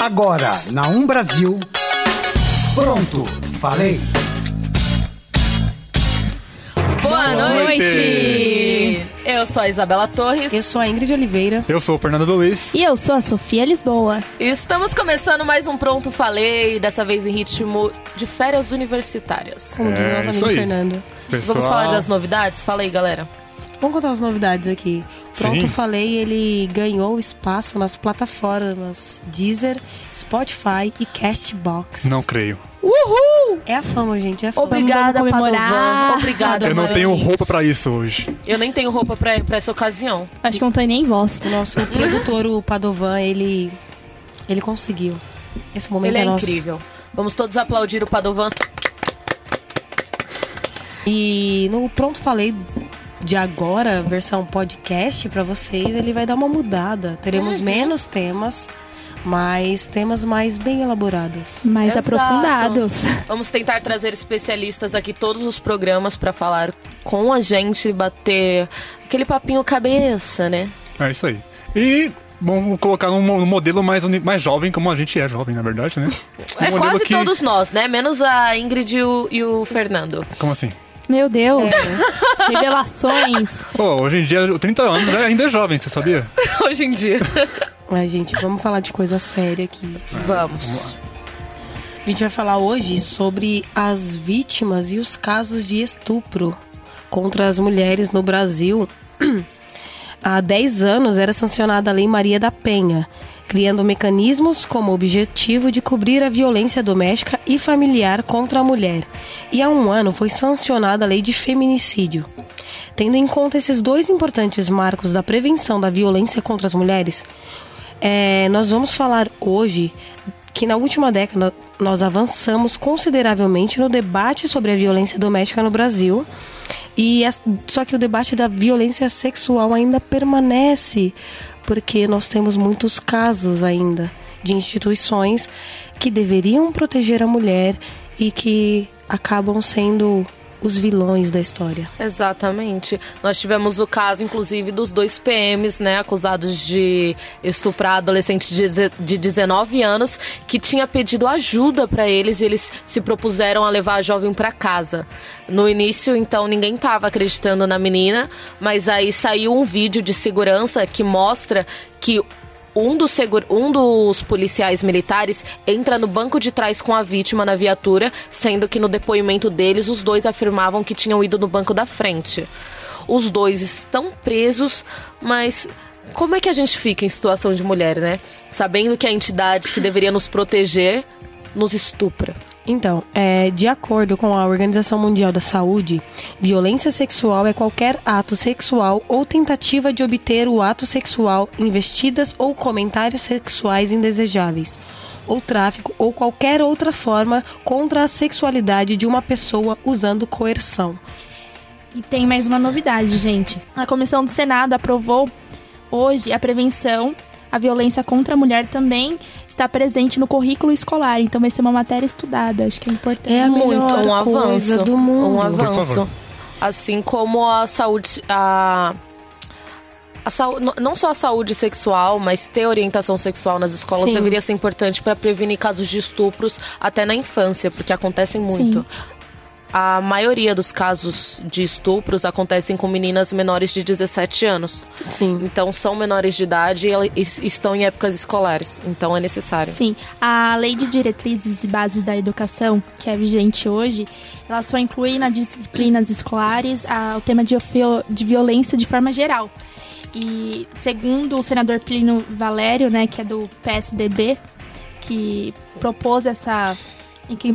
Agora, na Um Brasil. Pronto, falei. Boa noite! Eu sou a Isabela Torres. Eu sou a Ingrid Oliveira. Eu sou o Fernando Luiz. E eu sou a Sofia Lisboa. E estamos começando mais um Pronto Falei, dessa vez em ritmo de férias universitárias. Como diz É, nosso amigo. Fernando. Pessoal, Vamos falar das novidades? Fala aí, galera. Vamos contar as novidades aqui. Pronto, Sim. falei, ele ganhou espaço nas plataformas Deezer, Spotify e Castbox. Não creio. Uhul! É a fama, gente, é a fama. Obrigada, comemorar. Obrigada, Eu não mãe. tenho roupa pra isso hoje. Eu nem tenho roupa pra, pra essa ocasião. Acho que não tô nem em voz. O nosso produtor, o Padovan, ele, ele conseguiu. Esse momento Ele é nosso. incrível. Vamos todos aplaudir o Padovan. E no Pronto Falei de agora, versão podcast pra vocês, ele vai dar uma mudada. Teremos menos temas, mas temas mais bem elaborados. Mais Exato. aprofundados. Vamos tentar trazer especialistas aqui todos os programas pra falar com a gente, bater aquele papinho cabeça, né? É isso aí. E vamos colocar um mo- um modelo mais, mais jovem, como a gente é jovem, na verdade, né? Um É modelo quase que- todos nós, né? Menos a Ingrid e o, e o Fernando. Como assim? Meu Deus. É. Revelações. Pô, hoje em dia, 30 anos ainda é jovem, você sabia? Hoje em dia. Mas, gente, vamos falar de coisa séria aqui. Vamos. A gente vai falar hoje sobre as vítimas e os casos de estupro contra as mulheres no Brasil. Há 10 anos era sancionada a Lei Maria da Penha, criando mecanismos como objetivo de cobrir a violência doméstica e familiar contra a mulher. E há um ano foi sancionada a Lei de Feminicídio. Tendo em conta esses dois importantes marcos da prevenção da violência contra as mulheres, é, nós vamos falar hoje que na última década nós avançamos consideravelmente no debate sobre a violência doméstica no Brasil. E só que o debate da violência sexual ainda permanece, porque nós temos muitos casos ainda de instituições que deveriam proteger a mulher e que acabam sendo os vilões da história. Exatamente. Nós tivemos o caso, inclusive, dos dois PMs, né, acusados de estuprar adolescentes de deze- de 19 anos, que tinha pedido ajuda pra eles e eles se propuseram a levar a jovem pra casa. No início, então, ninguém tava acreditando na menina, mas aí saiu um vídeo de segurança que mostra que um dos, segura- um dos policiais militares entra no banco de trás com a vítima na viatura, sendo que no depoimento deles os dois afirmavam que tinham ido no banco da frente. Os dois estão presos, mas como é que a gente fica em situação de mulher, né? Sabendo que a entidade que deveria nos proteger nos estupra. Então, é, de acordo com a Organização Mundial da Saúde, violência sexual é qualquer ato sexual ou tentativa de obter o ato sexual, investidas ou comentários sexuais indesejáveis, ou tráfico ou qualquer outra forma contra a sexualidade de uma pessoa usando coerção. E tem mais uma novidade, gente. A Comissão do Senado aprovou hoje a prevenção à violência contra a mulher também está presente no currículo escolar. Então vai ser uma matéria estudada. Acho que é importante. É a Muito, um coisa avanço. do mundo. Um avanço. Assim como a saúde. A, a n- não só a saúde sexual, mas ter orientação sexual nas escolas Sim. deveria ser importante para prevenir casos de estupros até na infância, porque acontecem muito. A maioria dos casos de estupros acontecem com meninas menores de 17 anos. Sim. Então são menores de idade e estão em épocas escolares. Então é necessário. Sim, a Lei de Diretrizes e Bases da Educação, que é vigente hoje, ela só inclui nas disciplinas escolares a- o tema de, de violência de forma geral. E segundo o senador Plínio Valério, né, que é do PSDB, que propôs essa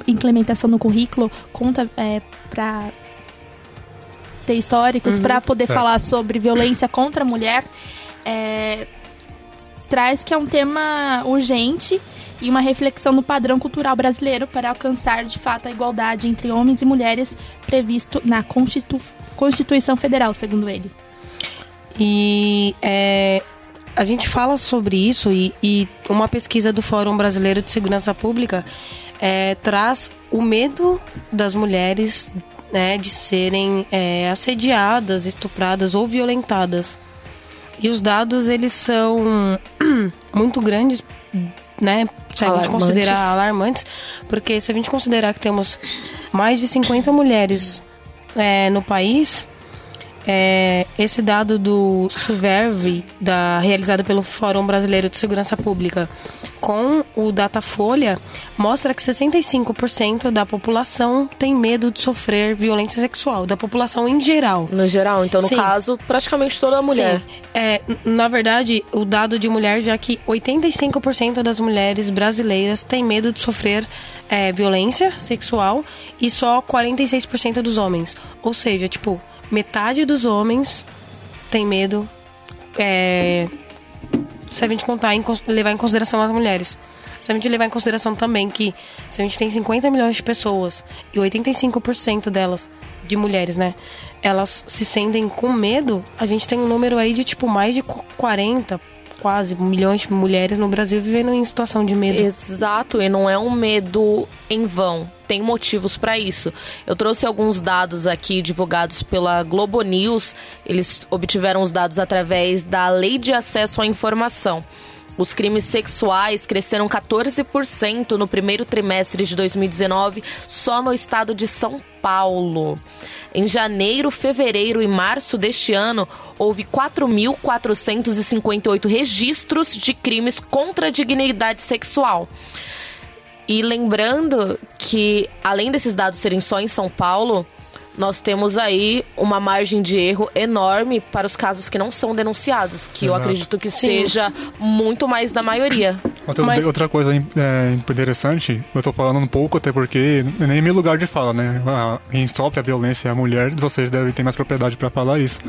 implementação no currículo, conta é, para ter históricos, para poder Certo. falar sobre violência contra a mulher, é, traz que é um tema urgente e uma reflexão no padrão cultural brasileiro para alcançar de fato a igualdade entre homens e mulheres previsto na Constitu- Constituição Federal, segundo ele. E é, a gente fala sobre isso e, e uma pesquisa do Fórum Brasileiro de Segurança Pública é, traz o medo das mulheres né, de serem é, assediadas, estupradas ou violentadas. E os dados eles são muito grandes né, se a gente Alarmantes. considerar alarmantes, porque se a gente considerar que temos mais de 50 mulheres é, no país, é, esse dado do Survey, da, realizado pelo Fórum Brasileiro de Segurança Pública, com o Datafolha, mostra que 65% da população tem medo de sofrer violência sexual, da população em geral. No geral, então no Sim. caso, praticamente toda mulher. Sim. É, na verdade, o dado de mulher, já que 85% das mulheres brasileiras têm medo de sofrer é, violência sexual e só 46% dos homens. Ou seja, tipo, metade dos homens tem medo. É, se a gente contar em, levar em consideração as mulheres. Se a gente levar em consideração também que se a gente tem 50 milhões de pessoas e 85% delas de mulheres, né? Elas se sentem com medo, a gente tem um número aí de tipo mais de qu- 40, quase milhões de mulheres no Brasil vivendo em situação de medo. Exato, e não é um medo em vão. Tem motivos para isso. Eu trouxe alguns dados aqui divulgados pela Globo News. Eles obtiveram os dados através da Lei de Acesso à Informação. Os crimes sexuais cresceram 14% no primeiro trimestre de 2019 só no estado de São Paulo. Em janeiro, fevereiro e março deste ano, houve 4.458 registros de crimes contra a dignidade sexual. E lembrando que, além desses dados serem só em São Paulo, nós temos aí uma margem de erro enorme para os casos que não são denunciados, que eu Exato. acredito que Sim. seja muito mais da maioria. Outra, Mas- outra coisa é, interessante, eu tô falando um pouco, até porque nem meu lugar de fala, né? Quem sofre a violência é a mulher, vocês devem ter mais propriedade para falar isso.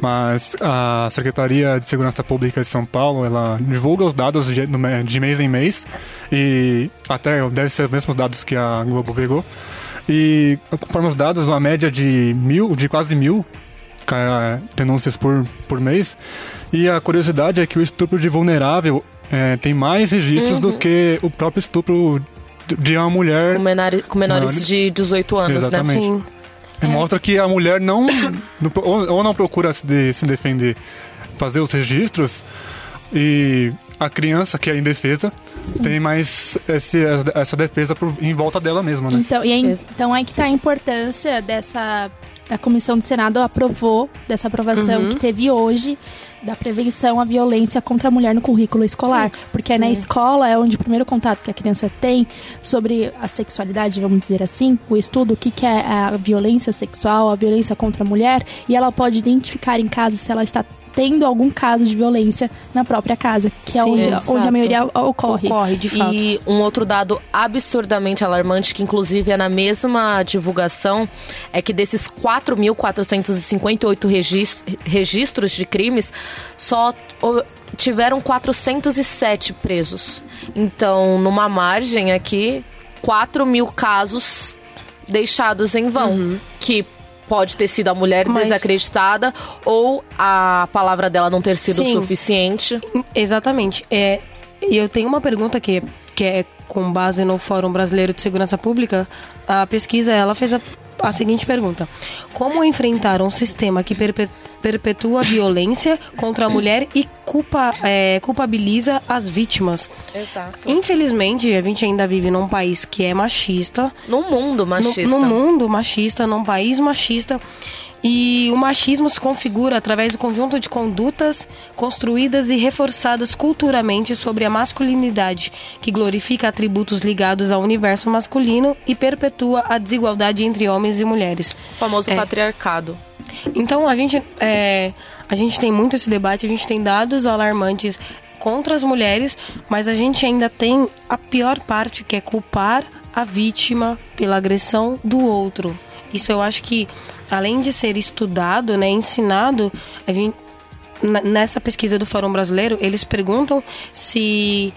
Mas a Secretaria de Segurança Pública de São Paulo, ela divulga os dados de, de mês em mês, e até deve ser os mesmos dados que a Globo pegou. E conforme os dados, uma média de mil, de quase mil denúncias por, por mês. E a curiosidade é que o estupro de vulnerável é, tem mais registros do que o próprio estupro de- uma mulher. Com, menari- com menores de 18 anos, Exatamente. né? Sim. E Mostra que a mulher não. ou não procura se, de- se defender, fazer os registros. E a criança, que é indefesa, tem mais esse, essa defesa por, em volta dela mesma, né? Então, e aí, Ex- então aí que tá a importância dessa. A Comissão do Senado aprovou dessa aprovação Uhum. que teve hoje da prevenção à violência contra a mulher no currículo escolar. Sim, Porque é na sim. escola é onde o primeiro contato que a criança tem sobre a sexualidade, vamos dizer assim, o estudo, o que, que é a violência sexual, a violência contra a mulher, e ela pode identificar em casa se ela está tendo algum caso de violência na própria casa, que é Sim, onde, exato. onde a maioria ocorre. Ocorre, de fato. E um outro dado absurdamente alarmante, que inclusive é na mesma divulgação, é que desses 4.458 regis- registros de crimes, só tiveram 407 presos. Então, numa margem aqui, 4 mil casos deixados em vão. Que pode ter sido a mulher Mas- desacreditada ou a palavra dela não ter sido Sim. suficiente. Exatamente. É, e eu tenho uma pergunta que, que é com base no Fórum Brasileiro de Segurança Pública. A pesquisa ela fez a, a seguinte pergunta: Como enfrentar um sistema que perpe- perpetua a violência contra a mulher e culpa, é, culpabiliza as vítimas? Exato. Infelizmente, a gente ainda vive num país que é machista, No mundo machista. no, no mundo machista, num país machista. E o machismo se configura através do conjunto de condutas construídas e reforçadas culturalmente sobre a masculinidade, que glorifica atributos ligados ao universo masculino e perpetua a desigualdade entre homens e mulheres. O famoso É. patriarcado. Então a gente, é, a gente tem muito esse debate, a gente tem dados alarmantes contra as mulheres, mas a gente ainda tem a pior parte que é culpar a vítima pela agressão do outro. Isso eu acho que, além de ser estudado, né, ensinado, a gente, nessa pesquisa do Fórum Brasileiro, eles perguntam se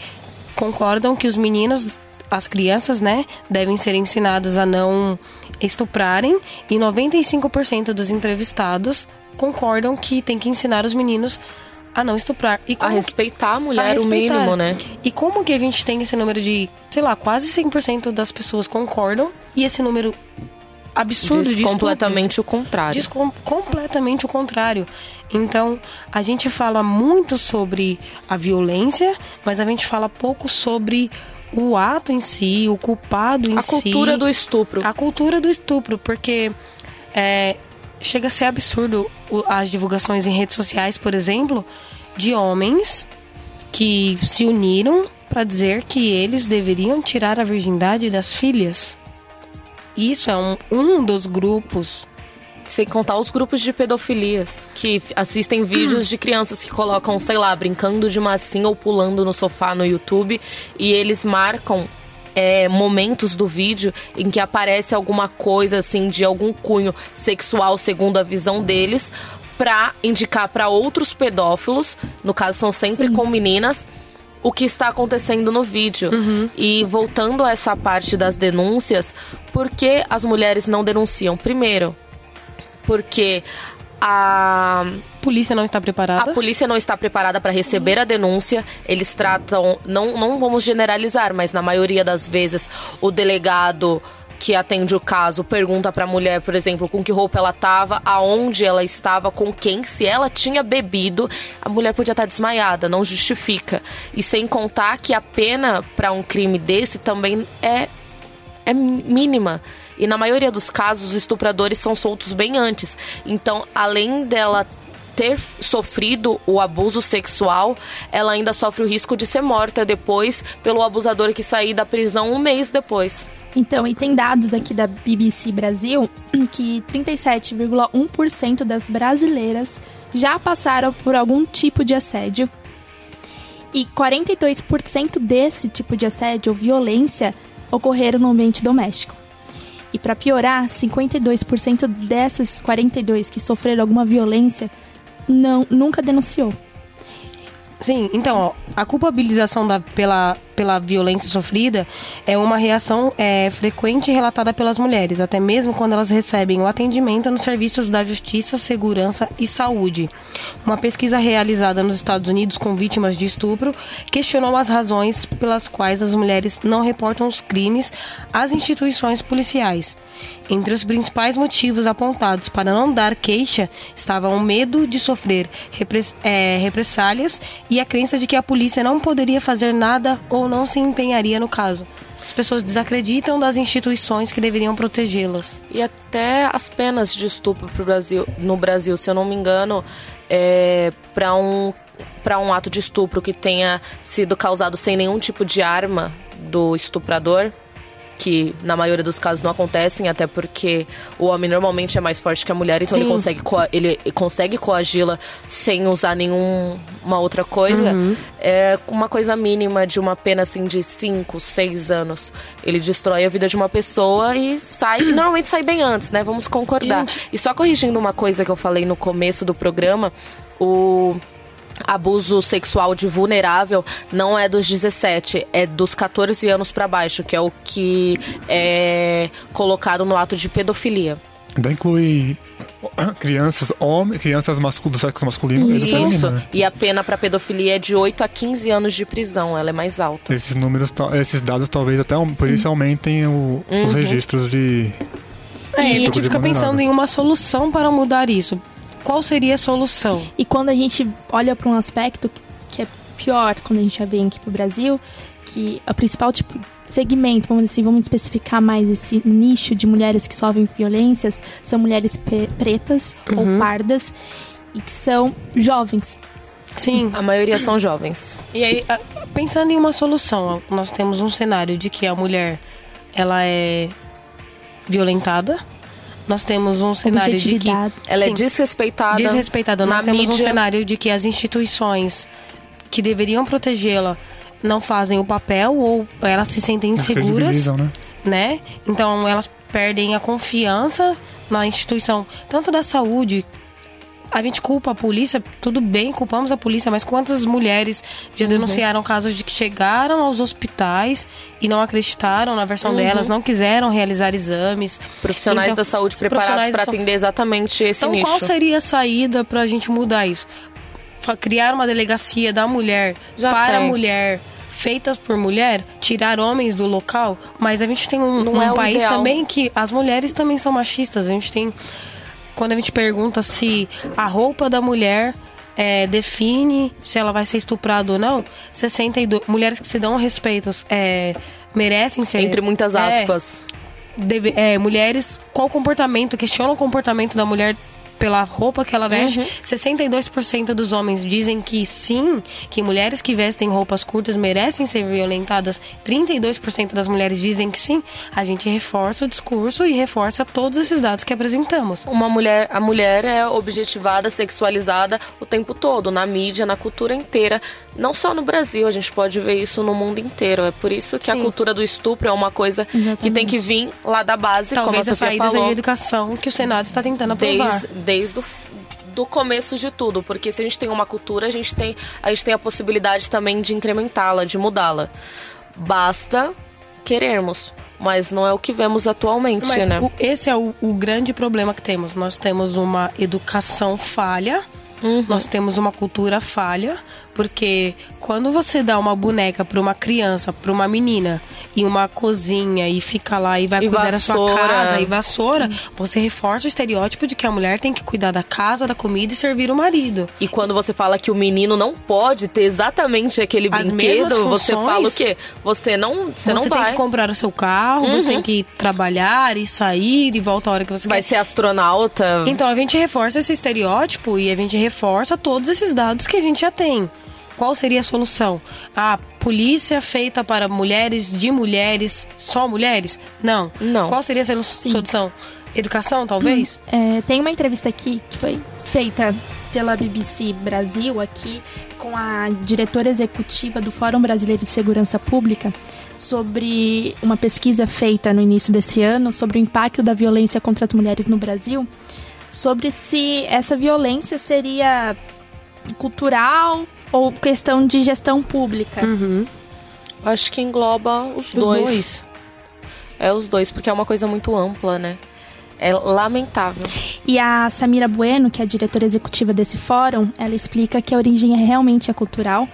concordam que os meninos, as crianças, né, devem ser ensinados a não estuprarem e 95% dos entrevistados concordam que tem que ensinar os meninos a não estuprar. E A que- respeitar a mulher, a o respeitar. mínimo, né? E como que a gente tem esse número de, sei lá, quase 100% das pessoas concordam e esse número absurdo Diz de completamente o contrário. Diz com- completamente o contrário. Então, a gente fala muito sobre a violência, mas a gente fala pouco sobre o ato em si, o culpado em A si. cultura do estupro. A cultura do estupro, porque é, chega a ser absurdo as divulgações em redes sociais, por exemplo, de homens que se uniram para dizer que eles deveriam tirar a virgindade das filhas. Isso é um, um dos grupos. Sem contar os grupos de pedofilias que assistem vídeos de crianças que colocam, sei lá, brincando de massinha ou pulando no sofá no YouTube e eles marcam é, momentos do vídeo em que aparece alguma coisa assim de algum cunho sexual segundo a visão deles pra indicar pra outros pedófilos, no caso são sempre Sim. com meninas, o que está acontecendo no vídeo. E voltando a essa parte das denúncias, por que as mulheres não denunciam? Primeiro, porque a, A polícia não está preparada. a polícia não está preparada para receber a denúncia. Eles tratam, não, não vamos generalizar, mas na maioria das vezes o delegado que atende o caso pergunta para a mulher, por exemplo, com que roupa ela estava, aonde ela estava, com quem, se ela tinha bebido, a mulher podia estar desmaiada, não justifica. E sem contar que a pena para um crime desse também é é mínima. E na maioria dos casos, os estupradores são soltos bem antes. Então, além dela ter sofrido o abuso sexual, ela ainda sofre o risco de ser morta depois pelo abusador que sair da prisão um mês depois. Então, e tem dados aqui da BBC Brasil que 37,1% das brasileiras já passaram por algum tipo de assédio. E 42% desse tipo de assédio ou violência ocorreram no ambiente doméstico. E para piorar, 52% dessas 42 que sofreram alguma violência não nunca denunciou. Sim, então, ó, a culpabilização da, pela, pela violência sofrida é uma reação é, frequente relatada pelas mulheres, até mesmo quando elas recebem o atendimento nos serviços da Justiça, Segurança e Saúde. Uma pesquisa realizada nos Estados Unidos com vítimas de estupro questionou as razões pelas quais as mulheres não reportam os crimes às instituições policiais. Entre os principais motivos apontados para não dar queixa estavam o medo de sofrer repress- é, represálias e a crença de que a polícia não poderia fazer nada ou não se empenharia no caso. As pessoas desacreditam das instituições que deveriam protegê-las. E até as penas de estupro pro Brasil, no Brasil, se eu não me engano, é, para um, um ato de estupro que tenha sido causado sem nenhum tipo de arma do estuprador, que na maioria dos casos não acontecem, até porque o homem normalmente é mais forte que a mulher, então ele Sim. consegue, coa- ele consegue coagi-la sem usar nenhuma outra coisa. É uma coisa mínima de uma pena assim de 5, 6 anos. Ele destrói a vida de uma pessoa e sai, e normalmente sai bem antes, né? Vamos concordar. E só corrigindo uma coisa que eu falei no começo do programa, o abuso sexual de vulnerável não é dos 17, é dos 14 anos pra baixo, que é o que é colocado no ato de pedofilia. Ainda inclui crianças, homens, crianças mascul do sexo masculino e. Isso. né? E a pena pra pedofilia é de 8 a 15 anos de prisão, ela é mais alta. Esses números, esses dados talvez até um- por isso aumentem o- os Uhum. registros de. É, e a gente fica pensando em uma solução para mudar isso. Qual seria a solução? E quando a gente olha para um aspecto que é pior quando a gente já vem aqui pro Brasil, que o principal tipo segmento, vamos dizer assim, vamos especificar mais esse nicho de mulheres que sofrem violências, são mulheres pretas ou pardas e que são jovens. Sim, A maioria são jovens. E aí, pensando em uma solução, nós temos um cenário de que a mulher ela é violentada. Nós temos um cenário de que. Ela Sim. é desrespeitada. desrespeitada. na Nós temos um mídia. cenário de que as instituições que deveriam protegê-la não fazem o papel ou elas se sentem inseguras, né? né? Então elas perdem a confiança na instituição, tanto da saúde. A gente culpa a polícia, tudo bem, culpamos a polícia, mas quantas mulheres já denunciaram casos de que chegaram aos hospitais e não acreditaram na versão delas, não quiseram realizar exames. Profissionais Então, da saúde os preparados para atender exatamente esse Então, nicho. qual seria a saída pra gente mudar isso? Criar uma delegacia da mulher Já para a tem. mulher feitas por mulher, tirar homens do local, mas a gente tem um, um é país ideal. também que as mulheres também são machistas. A gente tem. Quando a gente pergunta se a roupa da mulher é, define se ela vai ser estuprada ou não, 62. Mulheres que se dão respeito é, merecem ser. Entre muitas é, aspas. deve- é, mulheres, qual comportamento, questionam o comportamento da mulher pela roupa que ela veste. Uhum. 62% dos homens dizem que sim, que mulheres que vestem roupas curtas merecem ser violentadas. 32% das mulheres dizem que sim. A gente reforça o discurso e reforça todos esses dados que apresentamos. Uma mulher, a mulher é objetivada, sexualizada o tempo todo, na mídia, na cultura inteira. Não só no Brasil, a gente pode ver isso no mundo inteiro. É por isso que a Sim. cultura do estupro é uma coisa que tem Exatamente. que vir lá da base, Talvez como a a saída falou. a educação que o Senado está tentando aprovar. desde, desde o do começo de tudo, porque se a gente tem uma cultura, a gente tem a, gente tem a possibilidade também de incrementá-la, de mudá-la. Basta querermos, mas não é o que vemos atualmente, Mas né? o- esse é o, o grande problema que temos. Nós temos uma educação falha, Uhum. nós temos uma cultura falha, porque quando você dá uma boneca para uma criança, para uma menina, e uma cozinha e fica lá e vai E cuidar da sua vassoura. casa e vassoura, você reforça o estereótipo de que a mulher tem que cuidar da casa, da comida e servir o marido. E quando você fala que o menino não pode ter exatamente aquele As brinquedo, você funções. fala o quê? Você não, você não tem vai. que comprar o seu carro, você Uhum. tem que trabalhar e sair e volta a hora que você Vai quer. ser astronauta. Então a gente reforça esse estereótipo e a gente reforça todos esses dados que a gente já tem. Qual seria a solução? A polícia feita para mulheres, de mulheres, só mulheres? Não. Não. Qual seria a solu- solução? Educação, talvez? É, tem uma entrevista aqui que foi feita pela BBC Brasil aqui com a diretora executiva do Fórum Brasileiro de Segurança Pública sobre uma pesquisa feita no início desse ano sobre o impacto da violência contra as mulheres no Brasil, sobre se essa violência seria cultural ou questão de gestão pública. Acho que engloba os, Os dois. dois. É os dois, porque é uma coisa muito ampla, né? É lamentável. E a Samira Bueno, que é a diretora executiva desse fórum, ela explica que a origem é realmente é cultural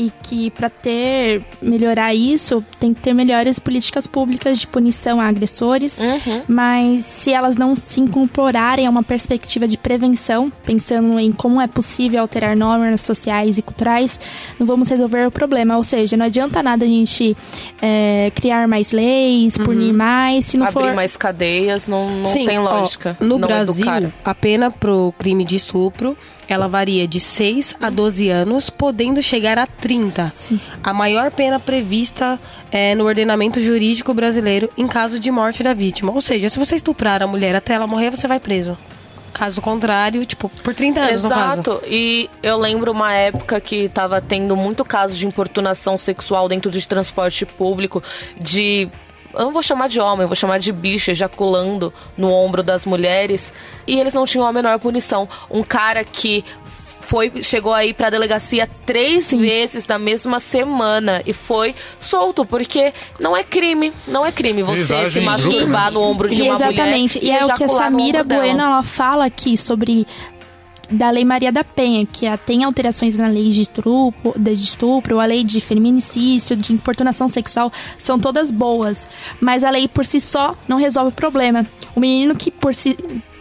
e que para ter melhorar isso tem que ter melhores políticas públicas de punição a agressores, Uhum. mas se elas não se incorporarem a uma perspectiva de prevenção, pensando em como é possível alterar normas sociais e culturais, não vamos resolver o problema. Ou seja, não adianta nada a gente é, criar mais leis, punir mais, se não Abrir for mais cadeias não, não Sim, tem ó, lógica. no não Brasil, educar. a pena pro crime de estupro, ela varia de 6 a 12 anos, podendo chegar a 30. Sim. A maior pena prevista é no ordenamento jurídico brasileiro em caso de morte da vítima. Ou seja, se você estuprar a mulher até ela morrer, você vai preso. Caso contrário, tipo, por 30 anos. Exato. E eu lembro uma época que tava tendo muito caso de importunação sexual dentro de transporte público, de. Eu não vou chamar de homem, eu vou chamar de bicho ejaculando no ombro das mulheres. E eles não tinham a menor punição. Um cara que foi chegou aí pra delegacia três vezes na mesma semana e foi solto, porque não é crime. Não é crime você se masturbar no ombro de E uma exatamente. mulher. E é o que a Samira. Bueno ela fala aqui sobre da Lei Maria da Penha, que a- tem alterações na lei de estupro, de estupro, a lei de feminicídio, de importunação sexual, são todas boas. Mas a lei por si só não resolve o problema. O menino que por si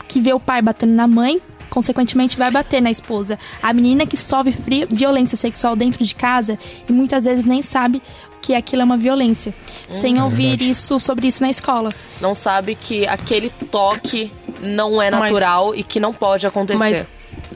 que vê o pai batendo na mãe, consequentemente vai bater na esposa. A menina que sofre violência sexual dentro de casa e muitas vezes nem sabe que aquilo é uma violência, sem ouvir verdade. isso sobre isso na escola. não sabe que aquele toque não é Mas- natural e que não pode acontecer. Mas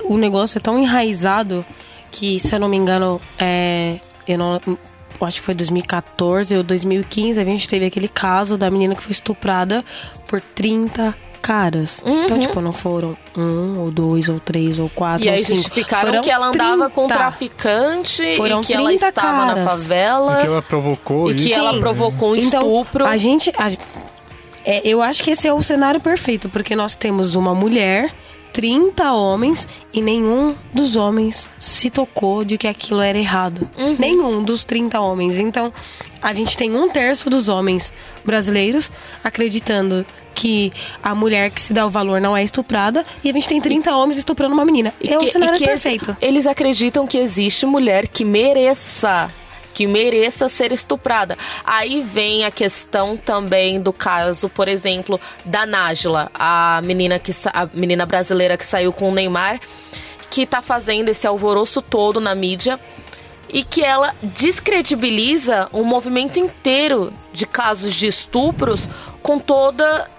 o negócio é tão enraizado que, se eu não me engano, é, eu não. eu acho que foi 2014 ou 2015, a gente teve aquele caso da menina que foi estuprada por 30 caras. Então, tipo, não foram um, ou dois, ou três, ou quatro, e ou aí cinco. justificaram Foram que ela andava com 30. traficante Foram e que ela 30 estava na caras. favela E que ela provocou e que isso. ela né? provocou um Então, estupro. a gente. a- é, eu acho que esse é o cenário perfeito, porque nós temos uma mulher, 30 homens, e nenhum dos homens se tocou de que aquilo era errado. Uhum. Nenhum dos 30 homens. Então, a gente tem um terço dos homens brasileiros acreditando que a mulher que se dá o valor não é estuprada, e a gente tem 30 homens estuprando uma menina. E é que- o cenário e perfeito. Eles acreditam que existe mulher que mereça que mereça ser estuprada. Aí vem a questão também do caso, por exemplo, da Nájila, a menina que a menina brasileira que saiu com o Neymar, que tá fazendo esse alvoroço todo na mídia e que ela descredibiliza um movimento inteiro de casos de estupros com toda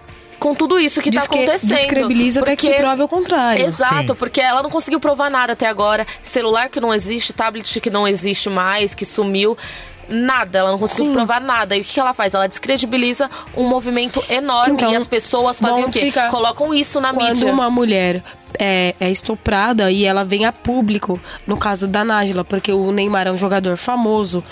com tudo isso que está acontecendo. Descredibiliza porque... até que se prove o contrário. Exato, Sim. porque ela não conseguiu provar nada até agora. Celular que não existe, tablet que não existe mais, que sumiu nada, ela não conseguiu Sim. provar nada. E o que ela faz? Ela descredibiliza um movimento enorme então, e as pessoas fazem o quê? Colocam isso na Quando mídia. Quando uma mulher é, é, estuprada e ela vem a público, no caso da Nájila, porque o Neymar é um jogador famoso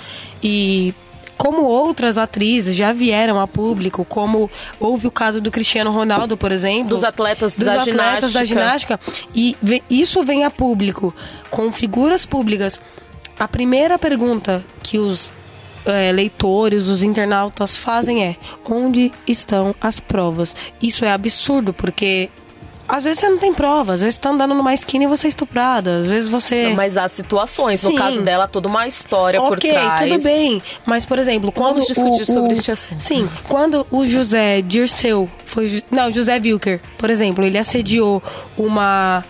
e como outras atrizes já vieram a público, como houve o caso do Cristiano Ronaldo, por exemplo. Dos atletas, dos da, atletas ginástica. da ginástica. E isso vem a público, com figuras públicas. A primeira pergunta que os é, leitores, os internautas fazem é: onde estão as provas? Isso é absurdo, porque às vezes você não tem prova, às vezes você tá andando numa esquina e você é estuprada, às vezes você... Não, mas há situações, Sim. no caso dela, toda uma história okay, por trás. Ok, tudo bem, mas por exemplo, quando Vamos discutir o, sobre este assunto. Sim, quando o José Dirceu foi... Não, José Wilker, por exemplo, ele assediou uma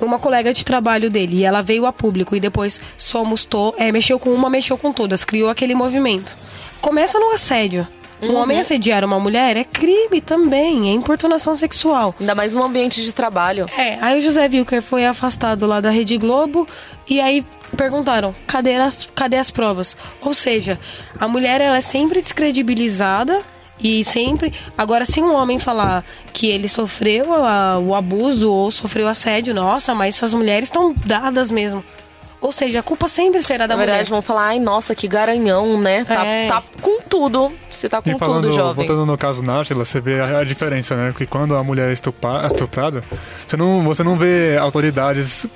uma colega de trabalho dele e ela veio a público e depois somos to é, mexeu com uma, mexeu com todas, criou aquele movimento. Começa no assédio. Um uhum. homem assediar uma mulher é crime também, é importunação sexual. Ainda mais no ambiente de trabalho. É, aí o José Wilker foi afastado lá da Rede Globo e aí perguntaram, cadê as, cadê as provas? Ou seja, a mulher ela é sempre descredibilizada e sempre. Agora, se um homem falar que ele sofreu a, o abuso ou sofreu assédio, nossa, mas essas mulheres estão dadas mesmo. Ou seja, a culpa sempre será da Na verdade, mulher. vão falar, ai, nossa, que garanhão, né? Tá, é. tá com tudo. Você tá com e falando, tudo, jovem. Voltando no caso Nájila, você vê a, a, diferença, né? Porque quando a mulher é estuprada, você não, você não vê autoridades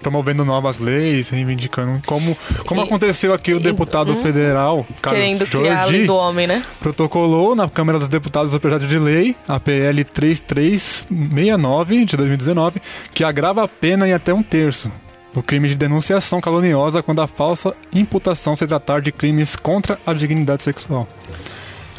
promovendo novas leis, reivindicando como, como e, aconteceu aqui o deputado hum, federal, Carlos Querendo Jordi, criar a lei do homem, né? Protocolou na Câmara dos Deputados o projeto de lei, a PL 3369 de 2019, que agrava a pena em até um terço o crime de denunciação caluniosa quando a falsa imputação se tratar de crimes contra a dignidade sexual.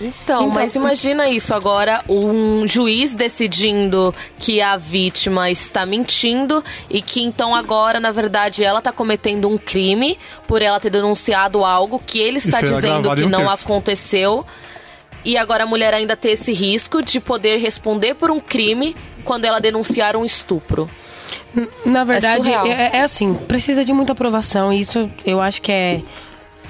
Então, então, mas imagina isso agora, um juiz decidindo que a vítima está mentindo e que então agora, na verdade, ela está cometendo um crime por ela ter denunciado algo que ele está dizendo que um não terço. aconteceu. E agora a mulher ainda ter esse risco de poder responder por um crime quando ela denunciar um estupro. Na verdade, é, é, é, assim, precisa de muita aprovação. Isso eu acho que é.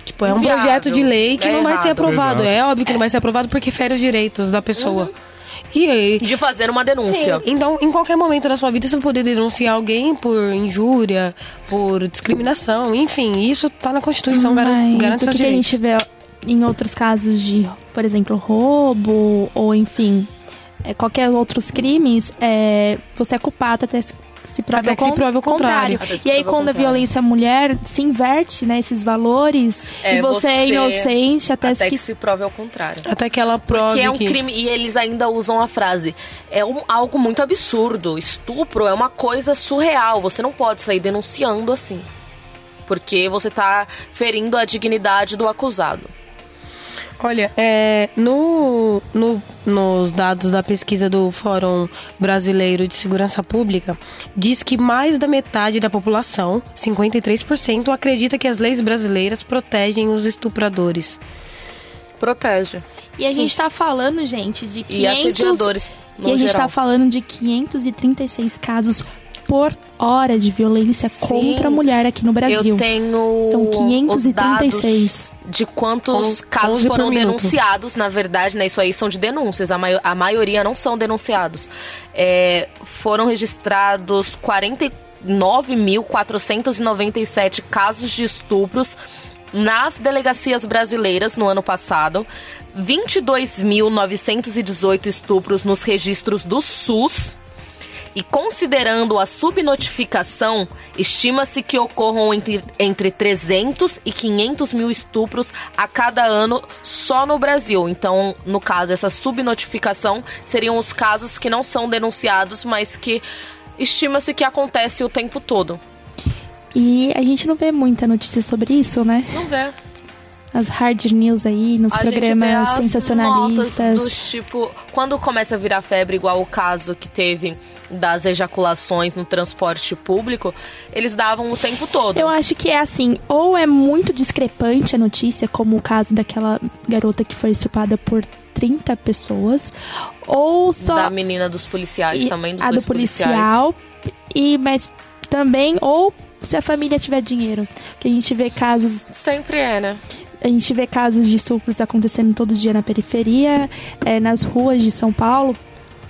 Tipo, é um Viável. projeto de lei que é não vai ser aprovado. Exato. É óbvio que não vai ser aprovado porque fere os direitos da pessoa. Uhum. E, de fazer uma denúncia. Sim, então, em qualquer momento da sua vida, você vai poder denunciar alguém por injúria, por discriminação, enfim, isso tá na Constituição, Mas garante o que, que a gente vê em outros casos de, por exemplo, roubo, ou enfim, é, qualquer outros crimes, é, você é culpado até se prove Até que se prove o contrário. contrário. E aí, quando a violência à mulher se inverte, né, esses valores, é, e você, é você, é inocente até, até que... que... se prove ao contrário. Até que ela prove Porque é um que... crime, e eles ainda usam a frase, é um, algo muito absurdo. Estupro é uma coisa surreal, você não pode sair denunciando assim. Porque você está ferindo a dignidade do acusado. Olha, é, no, no, nos dados da pesquisa do Fórum Brasileiro de Segurança Pública, diz que mais da metade da população, 53%, acredita que as leis brasileiras protegem os estupradores. Protege. E a gente está falando, gente, de 500... E assediadores, E a gente está falando de 536 casos por hora de violência Sim. contra a mulher aqui no Brasil. Eu tenho São 536. de quantos casos foram denunciados, na verdade, né? Isso aí são de denúncias, a, mai a maioria não são denunciados. É, foram registrados 49.497 casos de estupros nas delegacias brasileiras no ano passado, 22.918 estupros nos registros do SUS e considerando a subnotificação, estima-se que ocorram entre, entre 300 e 500 mil estupros a cada ano só no Brasil. Então, no caso, essa subnotificação seriam os casos que não são denunciados, mas que estima-se que acontece o tempo todo. E a gente não vê muita notícia sobre isso, né? Não vê. as hard news aí, nos A programas as sensacionalistas. notas tipo, quando começa a virar febre, igual o caso que teve das ejaculações no transporte público, eles davam o tempo todo. Eu acho que é assim, ou é muito discrepante a notícia, como o caso daquela garota que foi estuprada por 30 pessoas, ou só Da menina dos policiais e também, dos a do dois policiais. policial, e mas também ou se a família tiver dinheiro, que a gente vê casos Sempre é, né? a gente vê casos de estupros acontecendo todo dia na periferia, é, nas ruas de São Paulo,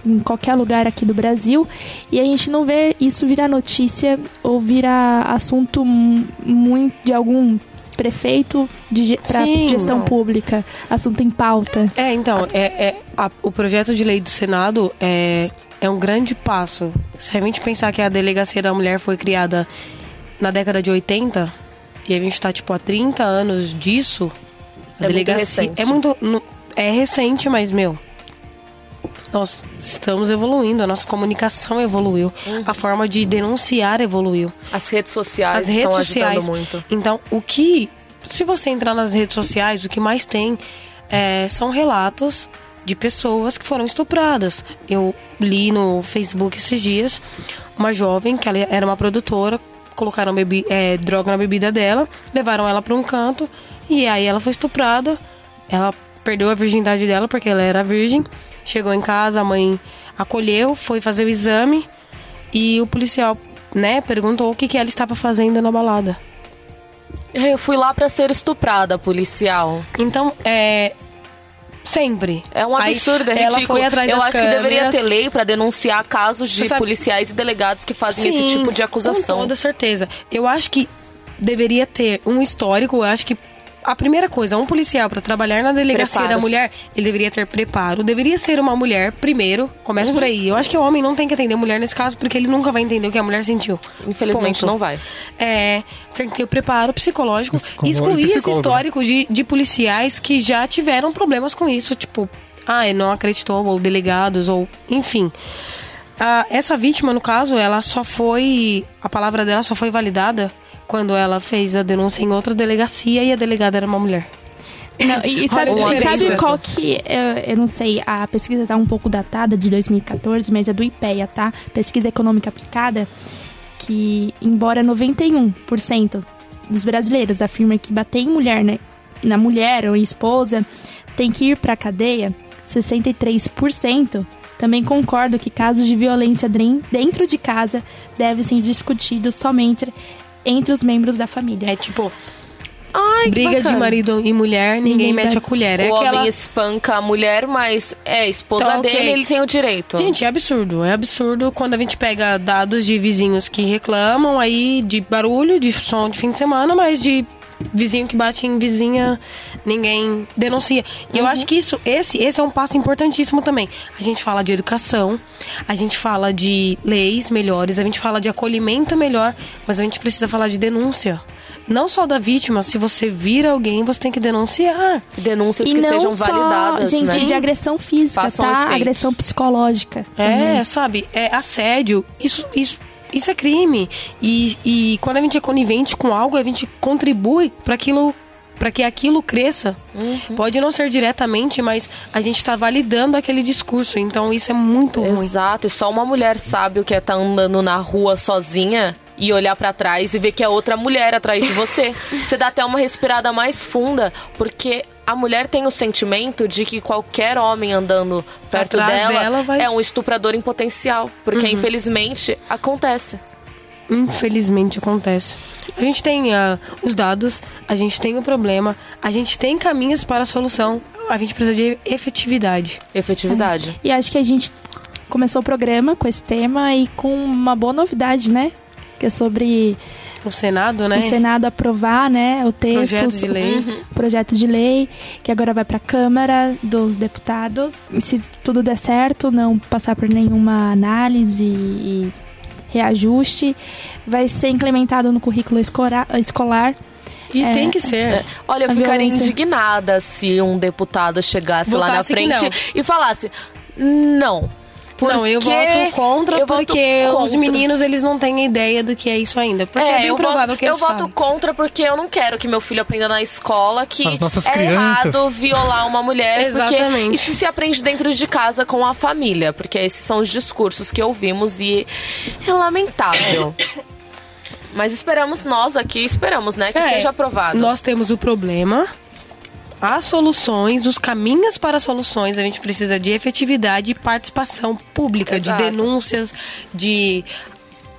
em qualquer lugar aqui do Brasil, e a gente não vê isso virar notícia ou virar assunto mu- muito de algum prefeito de para Sim, gestão não. pública, assunto em pauta. É, então, é, é- a- o projeto de lei do Senado é, é um grande passo. Se a gente pensar que a delegacia da mulher foi criada na década de 80, e a gente tá, tipo, há 30 anos disso, a É muito delegacia. recente. É muito. É recente, mas, meu. Nós estamos evoluindo, a nossa comunicação evoluiu, Uhum. a forma de denunciar evoluiu. As redes sociais As estão redes ajudando sociais. muito. Então, o que. Se você entrar nas redes sociais, o que mais tem é, são relatos de pessoas que foram estupradas. Eu li no Facebook esses dias uma jovem, que ela era uma produtora, colocaram bebi, é, droga na bebida dela, levaram ela para um canto e aí ela foi estuprada. Ela perdeu a virgindade dela porque ela era virgem. Chegou em casa, a mãe acolheu, foi fazer o exame e o policial, né, perguntou o que, que ela estava fazendo na balada. Eu fui lá pra ser estuprada, policial. Então, é. Sempre. É um Aí, absurdo, é ela ridículo. foi atrás Eu acho que deveria câmeras. ter lei pra denunciar casos de sabe- policiais e delegados que fazem esse Sim, tipo de acusação. Com toda certeza. Eu acho que deveria ter um histórico. Eu acho que a primeira coisa, um policial para trabalhar na delegacia da Preparos. mulher, ele deveria ter preparo. Deveria ser uma mulher primeiro. Começa Uhum. por aí. Eu acho que o homem não tem que atender a mulher nesse caso porque ele nunca vai entender o que a mulher sentiu. Infelizmente Ponto. não vai. É, tem que ter o preparo psicológico Psicólogo e excluir esse psicólogo. histórico de, de policiais que já tiveram problemas com isso, tipo, ah, não acreditou, ou delegados, ou enfim. Ah, essa vítima, no caso, ela só foi. A palavra dela só foi validada quando ela fez a denúncia em outra delegacia e a delegada era uma mulher. Não, e, e sabe, e sabe qual que. Eu, eu não sei, a pesquisa tá um pouco datada de 2014, mas é do IPEA, tá? Pesquisa Econômica Aplicada, que, embora 91% dos brasileiros afirma que bater em mulher, né, na mulher ou em esposa tem que ir pra cadeia, 63% também concordam que casos de violência dentro de casa devem ser discutidos somente entre os membros da família. É tipo, Ai, que briga de marido e mulher, ninguém, Ninguém mete vai- a colher. É o aquela. homem espanca a mulher, mas é esposa Tá, dele, ele tem o direito. Gente, é absurdo. É absurdo quando a gente pega dados de vizinhos que reclamam aí de barulho, de som de fim de semana, mas de vizinho que bate em vizinha, ninguém denuncia. E eu acho que isso, esse, esse é um passo importantíssimo também. A gente fala de educação, a gente fala de leis melhores, a gente fala de acolhimento melhor, mas a gente precisa falar de denúncia. Não só da vítima, se você vira alguém, você tem que denunciar. Denúncias E que não sejam só, validadas, gente, né? de agressão física, Façam tá? efeito. Agressão psicológica. É, sabe? É assédio. Isso, isso, isso é crime. E, e quando a gente é conivente com algo, a gente contribui para aquilo. Para que aquilo cresça. Uhum. Pode não ser diretamente, mas a gente está validando aquele discurso. Então isso é muito ruim. Exato, e só uma mulher sabe o que é estar andando na rua sozinha e olhar pra trás e ver que é outra mulher atrás de você. você dá até uma respirada mais funda, porque a mulher tem o sentimento de que qualquer homem andando perto Atrás dela, dela vai- é um estuprador em potencial, porque infelizmente acontece. Infelizmente acontece. A gente tem ah, os dados, a gente tem o problema, a gente tem caminhos para a solução. A gente precisa de efetividade. Efetividade. E acho que a gente começou o programa com esse tema e com uma boa novidade, né? Que é sobre O Senado, né? o Senado aprovar, né, o texto, Projeto de lei. Uhum. projeto de lei, que agora vai para a Câmara dos Deputados. E se tudo der certo, não passar por nenhuma análise e reajuste, vai ser implementado no currículo escolar. E É, tem que ser. É, Olha, eu A ficaria violência. indignada se um deputado chegasse lá na Votasse frente e falasse: não. Não, eu voto contra eu voto porque os contra. meninos eles não têm ideia do que é isso ainda. Porque é, bem eu provável voto, que eles eu voto falem. contra porque eu não quero que meu filho aprenda na escola que é crianças. errado violar uma mulher. Porque Exatamente. isso se aprende dentro de casa com a família. Porque esses são os discursos que ouvimos e é lamentável. Mas esperamos, nós aqui esperamos, né, que É, seja aprovado. Nós temos o problema, as soluções, os caminhos para soluções. A gente precisa de efetividade e participação pública, Exato. de denúncias, de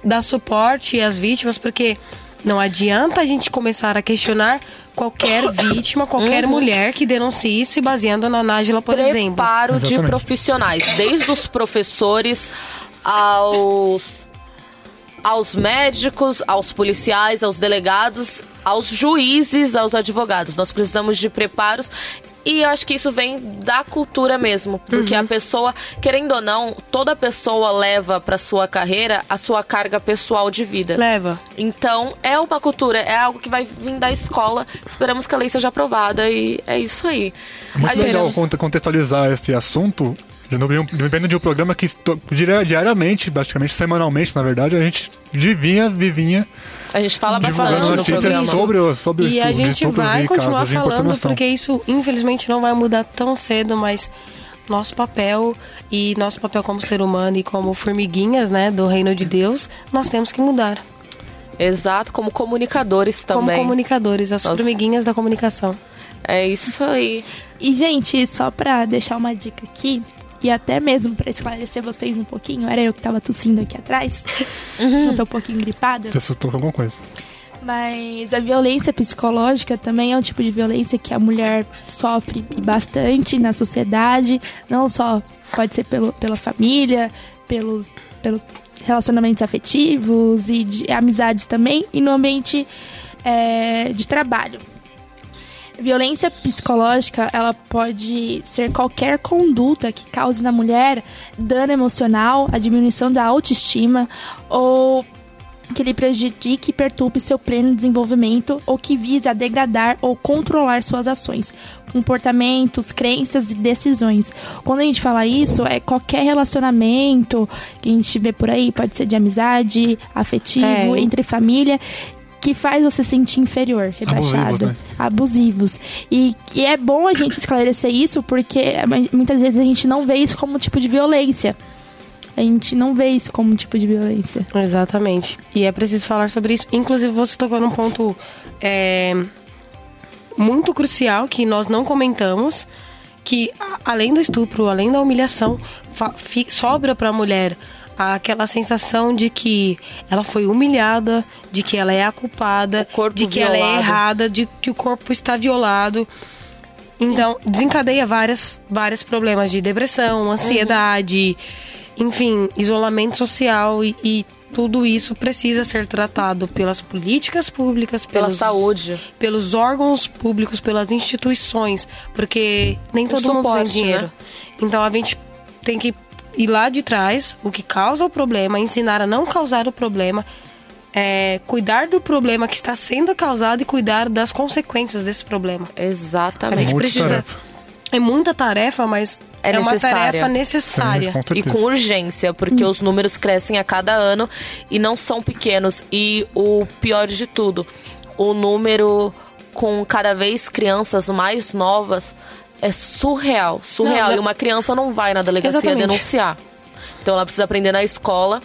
dar suporte às vítimas, porque não adianta a gente começar a questionar qualquer vítima, qualquer mulher que denuncie se baseando na Nájila, por exemplo. Preparo de profissionais, desde os professores aos aos médicos, aos policiais, aos delegados, aos juízes, aos advogados. Nós precisamos de preparos e eu acho que isso vem da cultura mesmo, porque a pessoa, querendo ou não, toda pessoa leva para sua carreira a sua carga pessoal de vida. Leva. Então, é uma cultura, é algo que vai vir da escola. Esperamos que a lei seja aprovada e é isso aí. Muito gente- legal conte- contextualizar esse assunto. De Dependendo de um programa que diariamente, praticamente semanalmente, na verdade, a gente vivinha, vivinha A gente fala bastante no programa. sobre, o- sobre o E estudo, a gente vai continuar falando, porque isso, infelizmente, não vai mudar tão cedo, mas nosso papel e nosso papel como ser humano e como formiguinhas, né, do reino de Deus, nós temos que mudar. Exato, como comunicadores Como também. comunicadores, as Nossa. formiguinhas da comunicação. É isso aí. E, gente, só pra deixar uma dica aqui, e até mesmo pra esclarecer vocês um pouquinho, era eu que tava tossindo aqui atrás, eu tô um pouquinho gripada, Você assustou com alguma coisa. mas a violência psicológica também é um tipo de violência que a mulher sofre bastante na sociedade, não só pode ser pelo, pela família, pelos, pelos relacionamentos afetivos e de amizades também, e no ambiente é, de trabalho. Violência psicológica, ela pode ser qualquer conduta que cause na mulher dano emocional, a diminuição da autoestima ou que lhe prejudique e perturbe seu pleno desenvolvimento ou que vise a degradar ou controlar suas ações, comportamentos, crenças e decisões. Quando a gente fala isso, é qualquer relacionamento que a gente vê por aí, pode ser de amizade, afetivo, É. entre família, que faz você se sentir inferior, rebaixado, né? abusivos. E, e é bom a gente esclarecer isso porque é, muitas vezes a gente não vê isso como um tipo de violência. A gente não vê isso como um tipo de violência. Exatamente. E é preciso falar sobre isso. Inclusive, você tocou num ponto é, muito crucial que nós não comentamos, que além do estupro, além da humilhação, sobra para a mulher aquela sensação de que ela foi humilhada, de que ela é a culpada, O de que ela é violado. errada, de que o corpo está violado. Então, desencadeia várias, vários problemas de depressão, ansiedade, enfim, isolamento social e, e tudo isso precisa ser tratado pelas políticas públicas, Pela pelos, saúde. pelos órgãos públicos, pelas instituições, porque nem O todo mundo tem suporte, dinheiro. né? Então a gente tem que ir lá de trás, o que causa o problema, ensinar a não causar o problema, é, cuidar do problema que está sendo causado e cuidar das consequências desse problema. A Exatamente. gente Muito precisa. tarefa. É muita tarefa, mas É é, uma tarefa necessária. Com E com urgência, porque os números crescem a cada ano e não são pequenos. E o pior de tudo, o número com cada vez crianças mais novas é surreal. Surreal. Não, E uma criança não vai na delegacia Exatamente. denunciar. Então ela precisa aprender na escola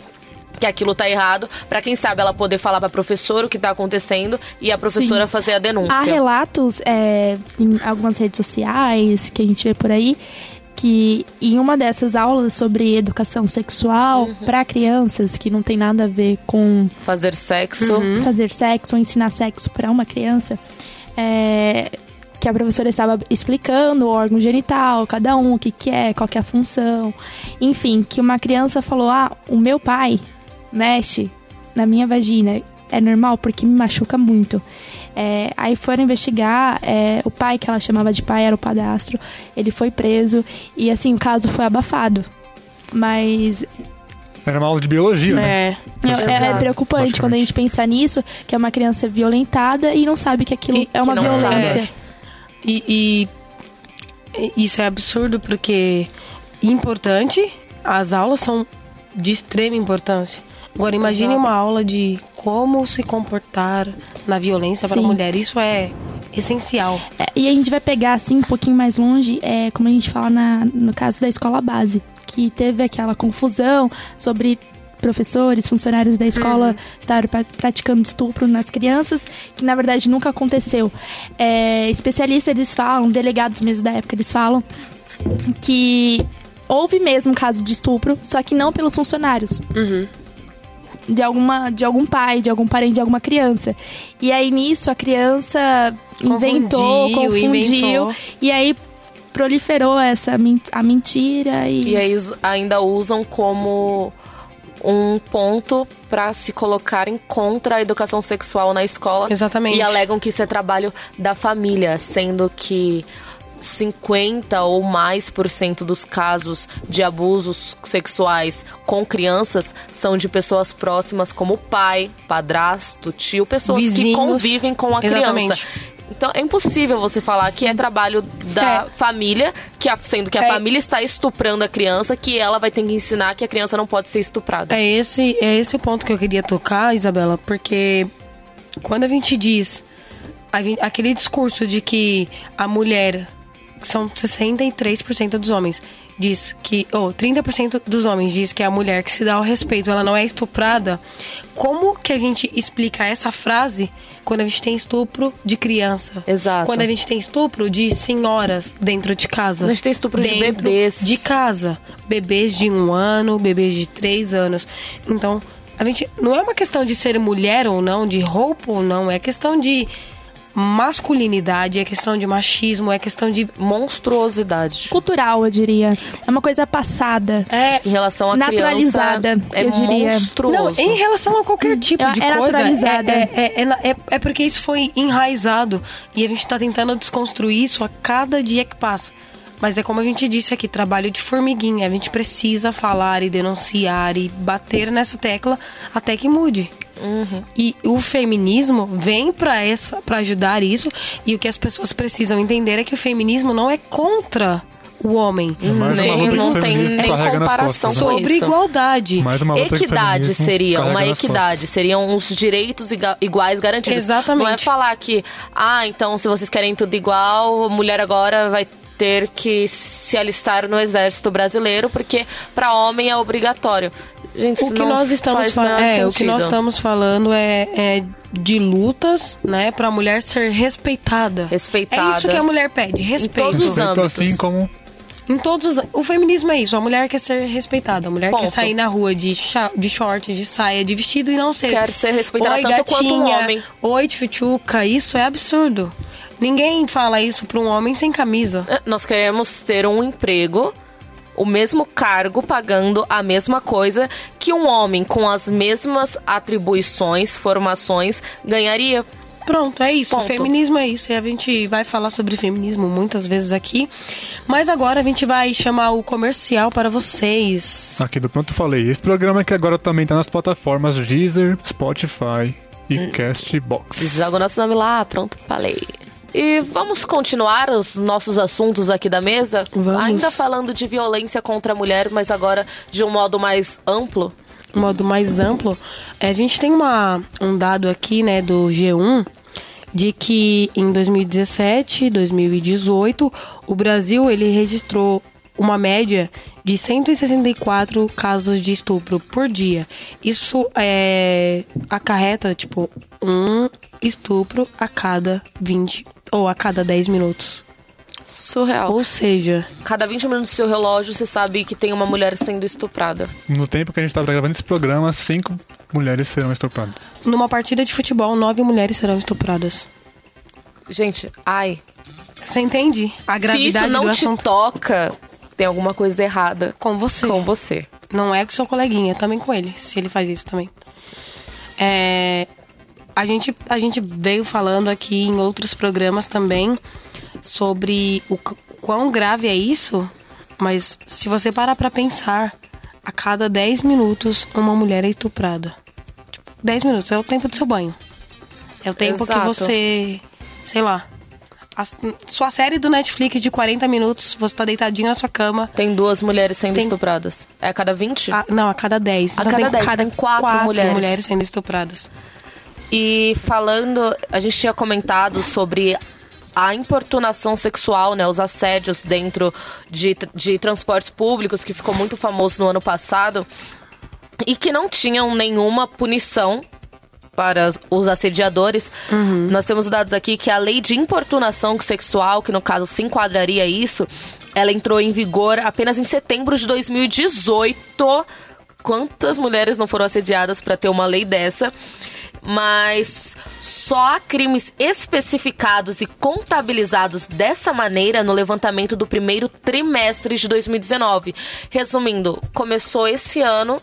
que aquilo tá errado, Pra quem sabe ela poder falar pra professora o que tá acontecendo e a professora Sim. fazer a denúncia. Há relatos é, em algumas redes sociais que a gente vê por aí que em uma dessas aulas sobre educação sexual Uhum. para crianças que não tem nada a ver com Fazer sexo. fazer sexo ou ensinar sexo para uma criança, é, que a professora estava explicando o órgão genital, cada um, o que, que é, qual que é a função. Enfim, que uma criança falou: Ah, o meu pai mexe na minha vagina. É normal porque me machuca muito. É, aí foram investigar, é, o pai que ela chamava de pai era o padastro, ele foi preso e assim, o caso foi abafado. Mas Era uma aula de biologia, né? É. é, é preocupante quando a gente pensa nisso, que é uma criança violentada e não sabe que aquilo E é uma violência. sabe. E, e- isso é absurdo porque importante as aulas são de extrema importância. Agora, imagine Exato. uma aula de como se comportar na violência para a Sim. mulher. Isso é essencial. É, e a gente vai pegar, assim, um pouquinho mais longe, é, como a gente fala na- no caso da escola base, que teve aquela confusão sobre professores, funcionários da escola estarem pra- praticando estupro nas crianças, que na verdade nunca aconteceu. É, especialistas, eles falam, delegados mesmo da época, eles falam que houve mesmo caso de estupro, só que não pelos funcionários. De, alguma, de algum pai, de algum parente, de alguma criança. E aí nisso a criança inventou, Confundiu, confundiu. inventou. E aí proliferou essa a mentira e. E aí ainda usam como um ponto pra se colocarem contra a educação sexual na escola. Exatamente. E alegam que isso é trabalho da família, sendo que 50 ou mais por cento dos casos de abusos sexuais com crianças são de pessoas próximas como pai, padrasto, tio, pessoas que Vizinhos. convivem com a Exatamente. criança. Então é impossível você falar que é trabalho da É. família, que a- sendo que a É. família está estuprando a criança, que ela vai ter que ensinar que a criança não pode ser estuprada. É esse, é esse o ponto que eu queria tocar, Isabela, porque quando a gente diz a aquele discurso de que a mulher, que são 63% dos homens, diz que, ou 30% dos homens diz que é a mulher que se dá o respeito, ela não é estuprada. Como que a gente explica essa frase quando a gente tem estupro de criança? Exato. Quando a gente tem estupro de senhoras dentro de casa. A gente tem estupro de bebês. De casa. Bebês de um ano, bebês de três anos. Então, a gente. Não é uma questão de ser mulher ou não, de roupa ou não, é questão de masculinidade, é questão de machismo, é questão de. Monstruosidade. cultural, eu diria. É uma coisa passada. É. Em relação à Naturalizada, criança, é eu diria. Não, monstruoso. em relação a qualquer tipo É- de é coisa, naturalizada. É, é, é, na- é- é porque isso foi enraizado e a gente tá tentando desconstruir isso a cada dia que passa. Mas é como a gente disse aqui, trabalho de formiguinha. A gente precisa falar e denunciar e bater nessa tecla até que mude. E o feminismo vem para essa para ajudar isso e o que as pessoas precisam entender é que o feminismo não é contra o homem. É Nem- não tem nem comparação costas, né? com Sobre isso. igualdade. Equidade seria, uma equidade, seriam os direitos iguais garantidos. Exatamente. Não é falar que, ah, então se vocês querem tudo igual, a mulher agora vai ter que se alistar no exército brasileiro, porque para homem é obrigatório. Gente, O que nós estamos falando, é, o que nós estamos falando é, é de lutas, né, para a mulher ser respeitada. Respeitada. É isso que a mulher pede, respeito. todos os Respeito âmbitos. assim como Em todos os, o feminismo é isso, a mulher quer ser respeitada, a mulher Ponto. quer sair na rua de, cha- de short, de saia, de vestido e não ser. Quer ser respeitada Oi, tanto quanto um gatinha. homem. Oi, tchutchuca, isso é absurdo. Ninguém fala isso para um homem sem camisa. É, Nós queremos ter um emprego, o mesmo cargo, pagando a mesma coisa que um homem com as mesmas atribuições, formações, ganharia. Pronto, é isso. O Ponto. feminismo é isso. E a gente vai falar sobre feminismo muitas vezes aqui. Mas agora a gente vai chamar o comercial para vocês. aqui do Pronto Falei. Esse programa que agora também tá nas plataformas Deezer, Spotify e Hum. Castbox. Joga o nosso nome lá, pronto, falei. E vamos continuar os nossos assuntos aqui da mesa? Vamos. Ainda falando de violência contra a mulher, mas agora de um modo mais amplo. De modo mais amplo, é, a gente tem uma, um dado aqui, né, do G1, de que em 2017 2018, o Brasil ele registrou uma média de 164 casos de estupro por dia. Isso é, acarreta, tipo, um estupro a cada 20 ou a cada 10 minutos. Surreal. Ou seja, Cada 20 minutos do seu relógio, você sabe que tem uma mulher sendo estuprada. No tempo que a gente tá gravando esse programa, cinco mulheres serão estupradas. numa partida de futebol, nove mulheres serão estupradas. Gente, ai. Você entende a Se isso gravidade do não te assunto? toca, tem alguma coisa errada Com você. com você. Não é com seu coleguinha, também com ele, se ele faz isso também. É, a, gente, a gente veio falando aqui em outros programas também sobre o qu- quão grave é isso, mas se você parar pra pensar, a cada 10 minutos uma mulher é estuprada. Tipo, 10 minutos é o tempo do seu banho. É o tempo que Exato. você, sei lá, a sua série do Netflix de 40 minutos, você tá deitadinho na sua cama. Tem duas mulheres sendo Tem- estupradas. É a cada 20? a- não, a cada 10. A Então cada tem 10, tem quatro mulheres. sendo estupradas. E falando, a gente tinha comentado sobre a importunação sexual, né, os assédios dentro de, de transportes públicos, que ficou muito famoso no ano passado, e que não tinham nenhuma punição para os assediadores. Nós temos dados aqui que a lei de importunação sexual, que no caso se enquadraria isso, ela entrou em vigor apenas em setembro de 2018. Quantas mulheres não foram assediadas para ter uma lei dessa? Mas só há crimes especificados e contabilizados dessa maneira no levantamento do primeiro trimestre de 2019. Resumindo, começou esse ano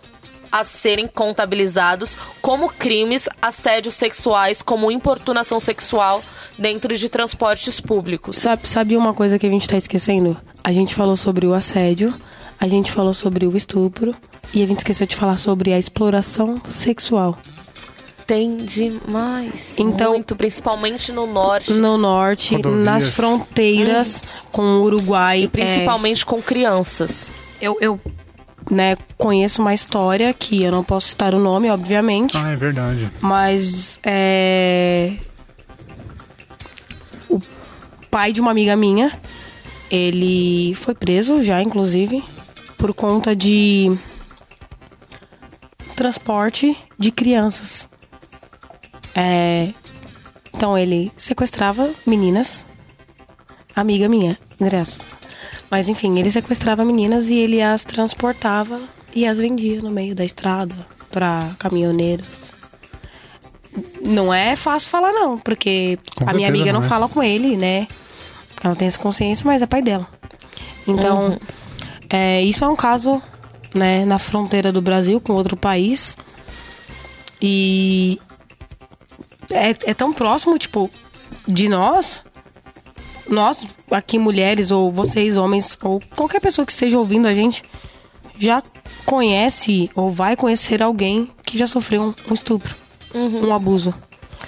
a serem contabilizados como crimes assédios sexuais, como importunação sexual dentro de transportes públicos. Sabe, sabe uma coisa que a gente tá esquecendo? A gente falou sobre o assédio, a gente falou sobre o estupro e a gente esqueceu de falar sobre a exploração sexual. Tem demais. Então- muito, principalmente no norte. No norte, Rodovias. nas fronteiras com o Uruguai. E principalmente com crianças. é, eu, eu né, conheço uma história que eu não posso citar o nome, obviamente. Ah, é verdade. Mas é. O pai de uma amiga minha, ele foi preso já, inclusive, por conta de transporte de crianças. É, Então ele sequestrava meninas, amiga minha, entre aspas. Mas enfim, ele sequestrava meninas e ele as transportava e as vendia no meio da estrada para caminhoneiros. Não é fácil falar não, porque Com a minha amiga não, não é. fala com ele, né? Ela tem essa consciência, mas é pai dela. Então, é, isso é um caso, né, na fronteira do Brasil com outro país. E é, é tão próximo, tipo, de nós, nós aqui mulheres ou vocês homens ou qualquer pessoa que esteja ouvindo a gente já conhece ou vai conhecer alguém que já sofreu um, estupro, um abuso.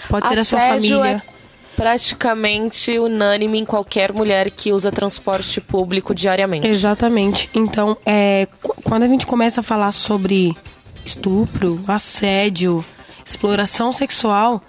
Pode ser da sua Assédio família. é praticamente unânime em qualquer mulher que usa transporte público diariamente. Exatamente. Então, é, qu- quando a gente começa a falar sobre estupro, assédio, exploração sexual,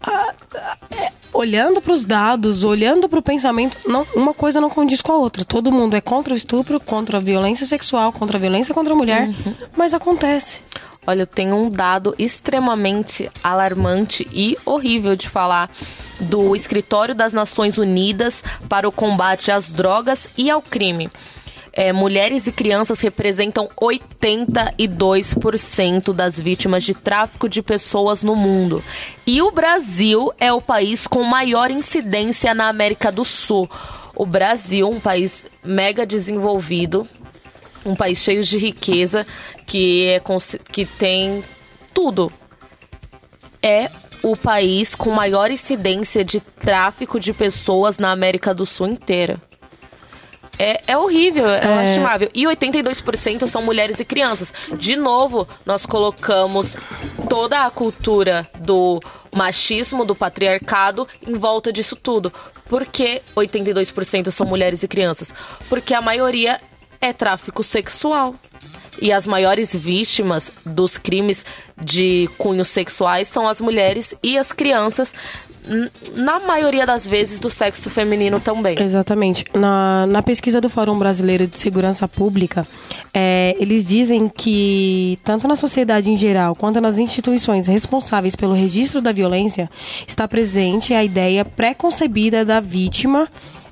a- a- é, olhando para os dados, olhando para o pensamento, não, uma coisa não condiz com a outra. Todo mundo é contra o estupro, contra a violência sexual, contra a violência contra a mulher, mas acontece. Olha, eu tenho um dado extremamente alarmante e horrível de falar do Escritório das Nações Unidas para o Combate às Drogas e ao Crime. É, mulheres e crianças representam 82% das vítimas de tráfico de pessoas no mundo. E o Brasil é o país com maior incidência na América do Sul. O Brasil, um país mega desenvolvido, um país cheio de riqueza, que, é, que tem tudo. É o país com maior incidência de tráfico de pessoas na América do Sul inteira. É, é horrível, é, lastimável. E 82% são mulheres e crianças. De novo, nós colocamos toda a cultura do machismo, do patriarcado em volta disso tudo. Por que 82% são mulheres e crianças? Porque a maioria é tráfico sexual. E as maiores vítimas dos crimes de cunho sexuais são as mulheres e as crianças, na maioria das vezes do sexo feminino também. Exatamente. Na, na pesquisa do Fórum Brasileiro de Segurança Pública, é, eles dizem que, tanto na sociedade em geral quanto nas instituições responsáveis pelo registro da violência, está presente a ideia pré-concebida da vítima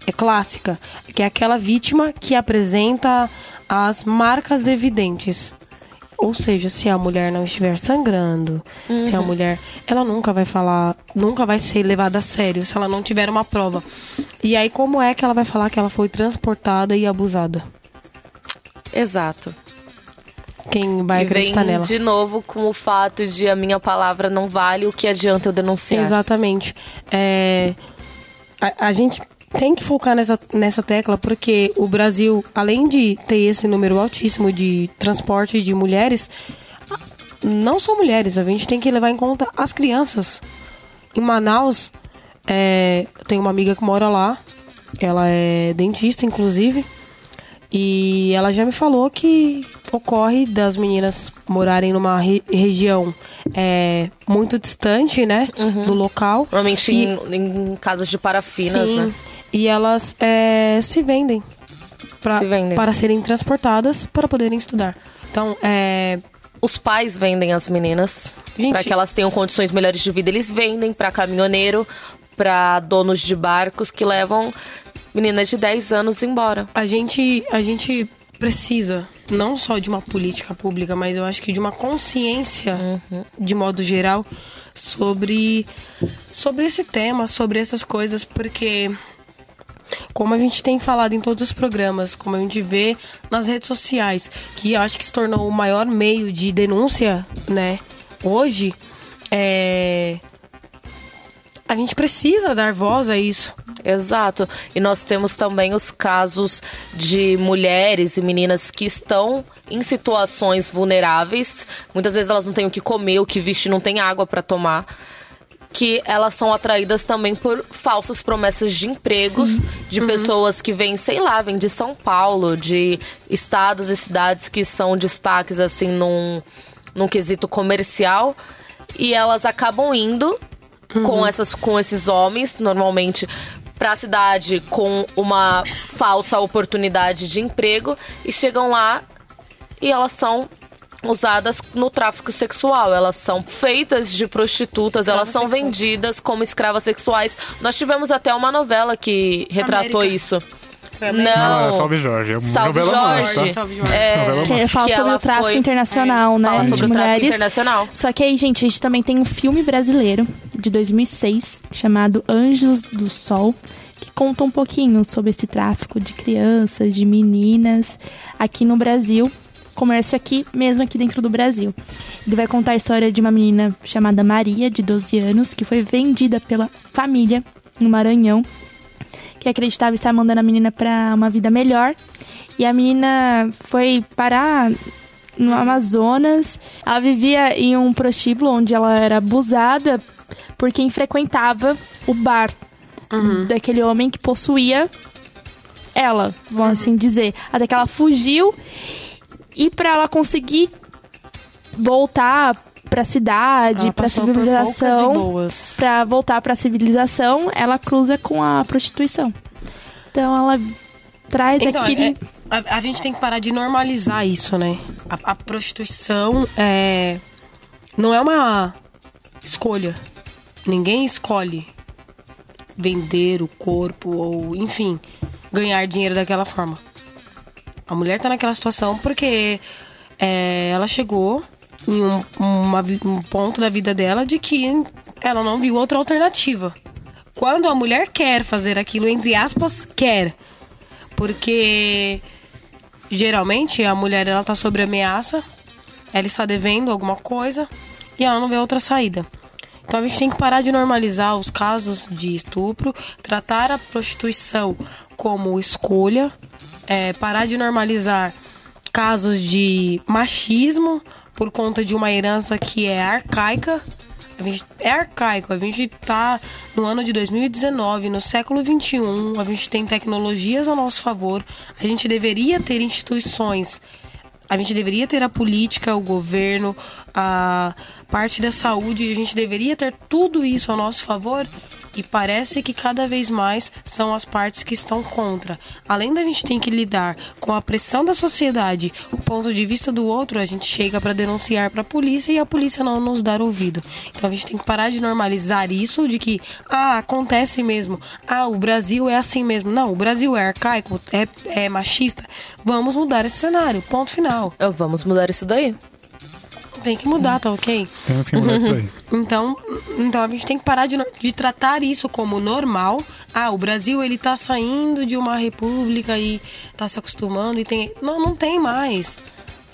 é clássica, que é aquela vítima que apresenta as marcas evidentes. Ou seja, se a mulher não estiver sangrando, se a mulher. Ela nunca vai falar, nunca vai ser levada a sério se ela não tiver uma prova. E aí, como é que ela vai falar que ela foi transportada e abusada? Exato. Quem vai e vem acreditar nela? de novo com o fato de a minha palavra não vale, o que adianta eu denunciar? Exatamente. É, a, a gente tem que focar nessa, nessa tecla porque o Brasil, além de ter esse número altíssimo de transporte de mulheres, não só mulheres, a gente tem que levar em conta as crianças. Em Manaus, é, tenho uma amiga que mora lá. Ela é dentista, inclusive. E ela já me falou que ocorre das meninas morarem numa re- região é, muito distante, né? Do local. Normalmente E- em, em casos de parafinas, Sim. né? E elas é, se vendem, pra, Se vendem. para serem transportadas para poderem estudar. Então, é, Os pais vendem as meninas para que elas tenham condições melhores de vida. Eles vendem para caminhoneiro, para donos de barcos que levam meninas de 10 anos embora. a gente, a gente precisa não só de uma política pública, mas eu acho que de uma consciência, de modo geral, sobre, sobre esse tema, sobre essas coisas, porque como a gente tem falado em todos os programas, como a gente vê nas redes sociais, que acho que se tornou o maior meio de denúncia, né, hoje, é... a gente precisa dar voz a isso. Exato. E nós temos também os casos de mulheres e meninas que estão em situações vulneráveis. Muitas vezes elas não têm o que comer, o que vestir, não tem água para tomar. Que elas são atraídas também por falsas promessas de empregos de pessoas que vêm, sei lá, vêm de São Paulo, de estados e cidades que são destaques assim num, num quesito comercial. E elas acabam indo com, essas, com esses homens, normalmente para a cidade com uma falsa oportunidade de emprego e chegam lá e elas são usadas no tráfico sexual. Elas são feitas de prostitutas, Escravas elas são sexuais. vendidas como escravas sexuais. Nós tivemos até uma novela que retratou América. isso. Não. Não, é Salve Jorge. É uma Salve novela Jorge. mais, tá? Salve Jorge. É, Que fala Que sobre o tráfico foi- internacional, né? fala de sobre o tráfico mulheres. internacional. Só que aí, gente, a gente também tem um filme brasileiro de 2006 chamado Anjos do Sol, que conta um pouquinho sobre esse tráfico de crianças, de meninas aqui no Brasil. Comércio aqui, mesmo aqui dentro do Brasil. Ele vai contar a história de uma menina chamada Maria, de 12 anos, que foi vendida pela família no Maranhão, que acreditava estar mandando a menina para uma vida melhor. E a menina foi parar no Amazonas. Ela vivia em um prostíbulo onde ela era abusada por quem frequentava o bar daquele homem que possuía ela, vamos assim dizer. Até que ela fugiu e para ela conseguir voltar pra cidade, Ela pra passou por poucas e civilização, boas. pra voltar pra civilização, ela cruza com a prostituição. Então ela traz Então, aquele é- a, a gente tem que parar de normalizar isso, né? A, a prostituição é, não é uma escolha. Ninguém escolhe vender o corpo ou, enfim, ganhar dinheiro daquela forma. A mulher tá naquela situação porque é, ela chegou em um, uma um ponto da vida dela de que ela não viu outra alternativa. Quando a mulher quer fazer aquilo, entre aspas, quer. Porque geralmente a mulher ela tá sob ameaça, ela está devendo alguma coisa e ela não vê outra saída. Então a gente tem que parar de normalizar os casos de estupro, tratar a prostituição como escolha, é, parar de normalizar casos de machismo por conta de uma herança que é arcaica. A gente é arcaico, a gente tá no ano de 2019, no século 21, a gente tem tecnologias a nosso favor, a gente deveria ter instituições, a gente deveria ter a política, o governo, a parte da saúde, a gente deveria ter tudo isso a nosso favor e parece que cada vez mais são as partes que estão contra. Além da gente ter que lidar com a pressão da sociedade, o ponto de vista do outro, a gente chega para denunciar para a polícia e a polícia não nos dar ouvido. Então a gente tem que parar de normalizar isso de que ah, acontece mesmo. Ah, o Brasil é assim mesmo. Não, o Brasil é arcaico, é, é machista. Vamos mudar esse cenário. Ponto final. Ah, Vamos mudar isso daí. Tem que mudar, tá ok? Temos que mudar isso daí. Então, então a gente tem que parar de, de tratar isso como normal. Ah, o Brasil ele tá saindo de uma república e tá se acostumando e tem. Não, não tem mais.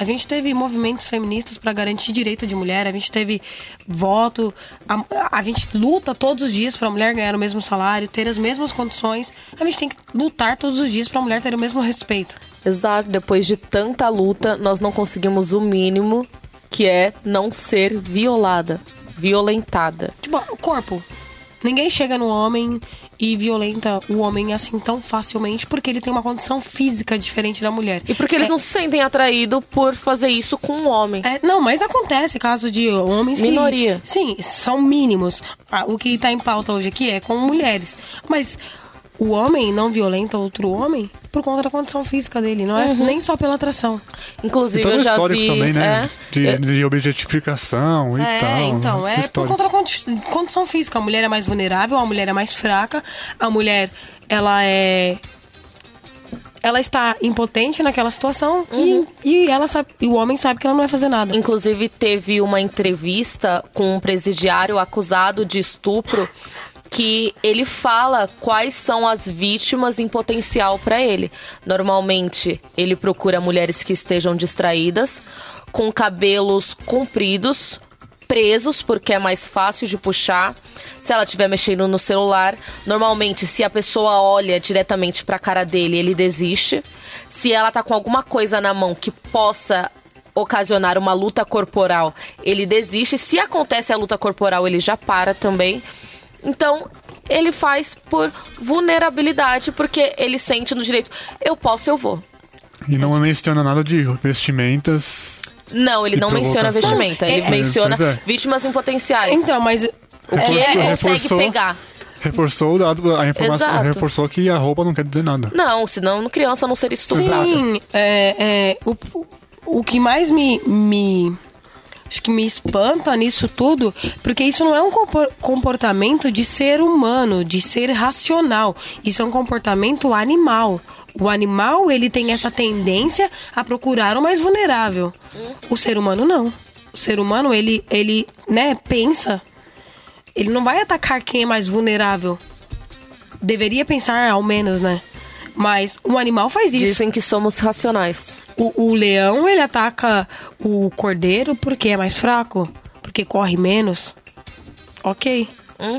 A gente teve movimentos feministas para garantir direito de mulher, a gente teve voto, a, a gente luta todos os dias para a mulher ganhar o mesmo salário, ter as mesmas condições. A gente tem que lutar todos os dias para a mulher ter o mesmo respeito. Exato, depois de tanta luta, nós não conseguimos o mínimo, que é não ser violada, violentada. Tipo, o corpo. Ninguém chega no homem e violenta o homem assim tão facilmente porque ele tem uma condição física diferente da mulher. E porque eles É- não se sentem atraídos por fazer isso com um homem. É, não, mas acontece casos de homens que- Minoria. sim, são mínimos. Ah, o que tá em pauta hoje aqui é com mulheres. Mas o homem não violenta outro homem por conta da condição física dele. Não é Uhum. nem só pela atração. E Inclusive, todo eu o já histórico vi. também, né? é, de, eu- de objetificação e é, tal. então, né? é por Histórico. conta da condi- condição física. A mulher é mais vulnerável, a mulher é mais fraca, a mulher, ela é. Ela está impotente naquela situação Uhum. e, e ela sabe, e o homem sabe que ela não vai fazer nada. Inclusive, teve uma entrevista com um presidiário acusado de estupro que ele fala quais são as vítimas em potencial para ele. Normalmente, ele procura mulheres que estejam distraídas, com cabelos compridos, presos, porque é mais fácil de puxar. Se ela estiver mexendo no celular, normalmente, se a pessoa olha diretamente para a cara dele, ele desiste. Se ela tá com alguma coisa na mão que possa ocasionar uma luta corporal, ele desiste. Se acontece a luta corporal, ele já para também. Então, ele faz por vulnerabilidade, porque ele sente no direito, eu posso, eu vou. E não menciona nada de vestimentas. Não, ele não menciona vestimenta, ele É, menciona é. vítimas em potenciais. Então, mas. o que é- ele é- consegue reforçou- pegar. Reforçou o dado, a informação, Exato. reforçou que a roupa não quer dizer nada. Não, senão criança não seria estuprada. Sim, é, é, o, o que mais me, me. Acho que me espanta nisso tudo, porque isso não é um compor- comportamento de ser humano, de ser racional. Isso é um comportamento animal. O animal, ele tem essa tendência a procurar o mais vulnerável. O ser humano, não. O ser humano, ele, ele né, pensa. Ele não vai atacar quem é mais vulnerável. Deveria pensar, ao menos, né? Mas o animal faz isso. Dizem que somos racionais. O, o leão, ele ataca o cordeiro porque é mais fraco? Porque corre menos? Ok.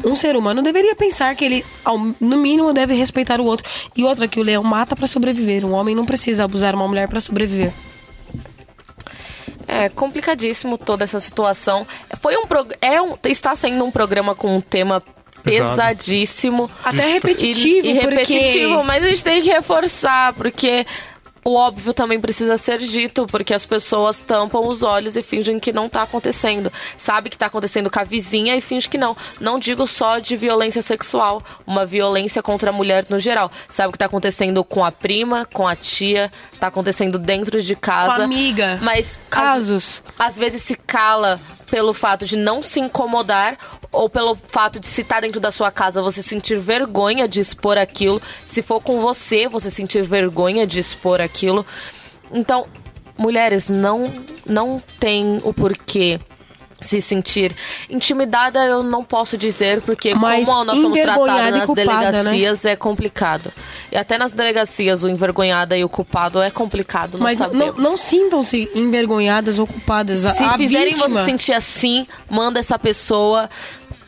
Um ser humano deveria pensar que ele, ao- no mínimo, deve respeitar o outro. E outra, que o leão mata pra sobreviver. Um homem não precisa abusar uma mulher pra sobreviver. É complicadíssimo toda essa situação. Foi um prog- é um, está sendo um programa com um tema Pesado. pesadíssimo. Até repetitivo, e, e porque... repetitivo, mas a gente tem que reforçar, porque o óbvio também precisa ser dito, porque as pessoas tampam os olhos e fingem que não tá acontecendo. Sabe que tá acontecendo com a vizinha e finge que não. Não digo só de violência sexual, uma violência contra a mulher no geral. Sabe que tá acontecendo com a prima, com a tia, tá acontecendo dentro de casa. Com a amiga. Mas às- Casos. às vezes se cala pelo fato de não se incomodar ou pelo fato de se estar dentro da sua casa você sentir vergonha de expor aquilo. Se for com você, você sentir vergonha de expor aquilo. Então, mulheres não não tem o porquê se sentir intimidada, eu não posso dizer, porque Mas como nós somos e nas culpada, né? delegacias é complicado. E até nas delegacias o envergonhada e o culpado é complicado, Mas não, não sintam-se envergonhadas ou culpadas. Se a fizerem vítima, você sentir assim, manda essa pessoa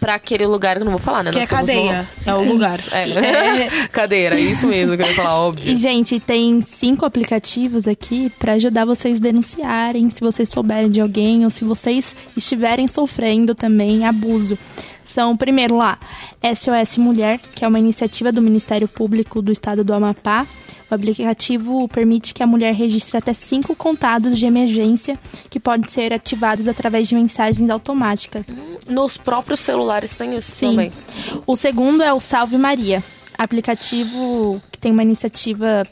pra aquele lugar que eu não vou falar, né? Que Nós é cadeia. no- É o lugar. É. Cadeira, isso mesmo que eu ia falar, óbvio. E, gente, tem cinco aplicativos aqui pra ajudar vocês a denunciarem se vocês souberem de alguém ou se vocês estiverem sofrendo também abuso. São, primeiro lá, SOS Mulher, que é uma iniciativa do Ministério Público do Estado do Amapá. O aplicativo permite que a mulher registre até cinco contados de emergência que podem ser ativados através de mensagens automáticas. Nos próprios celulares tem isso Sim. também. O segundo é o Salve Maria, aplicativo que tem uma iniciativa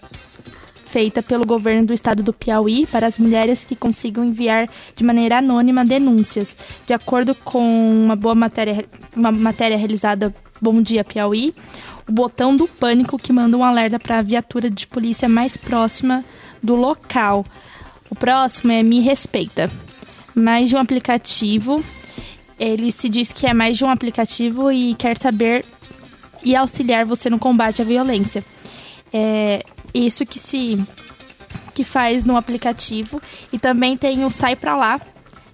feita pelo governo do estado do Piauí para as mulheres que consigam enviar de maneira anônima denúncias. De acordo com uma boa matéria, uma matéria realizada Bom Dia Piauí, o botão do pânico que manda um alerta para a viatura de polícia mais próxima do local. O próximo é Me Respeita. Mais de um aplicativo. Ele se diz que é mais de um aplicativo e quer saber e auxiliar você no combate à violência. É isso que se que faz no aplicativo e também tem o Sai Pra Lá,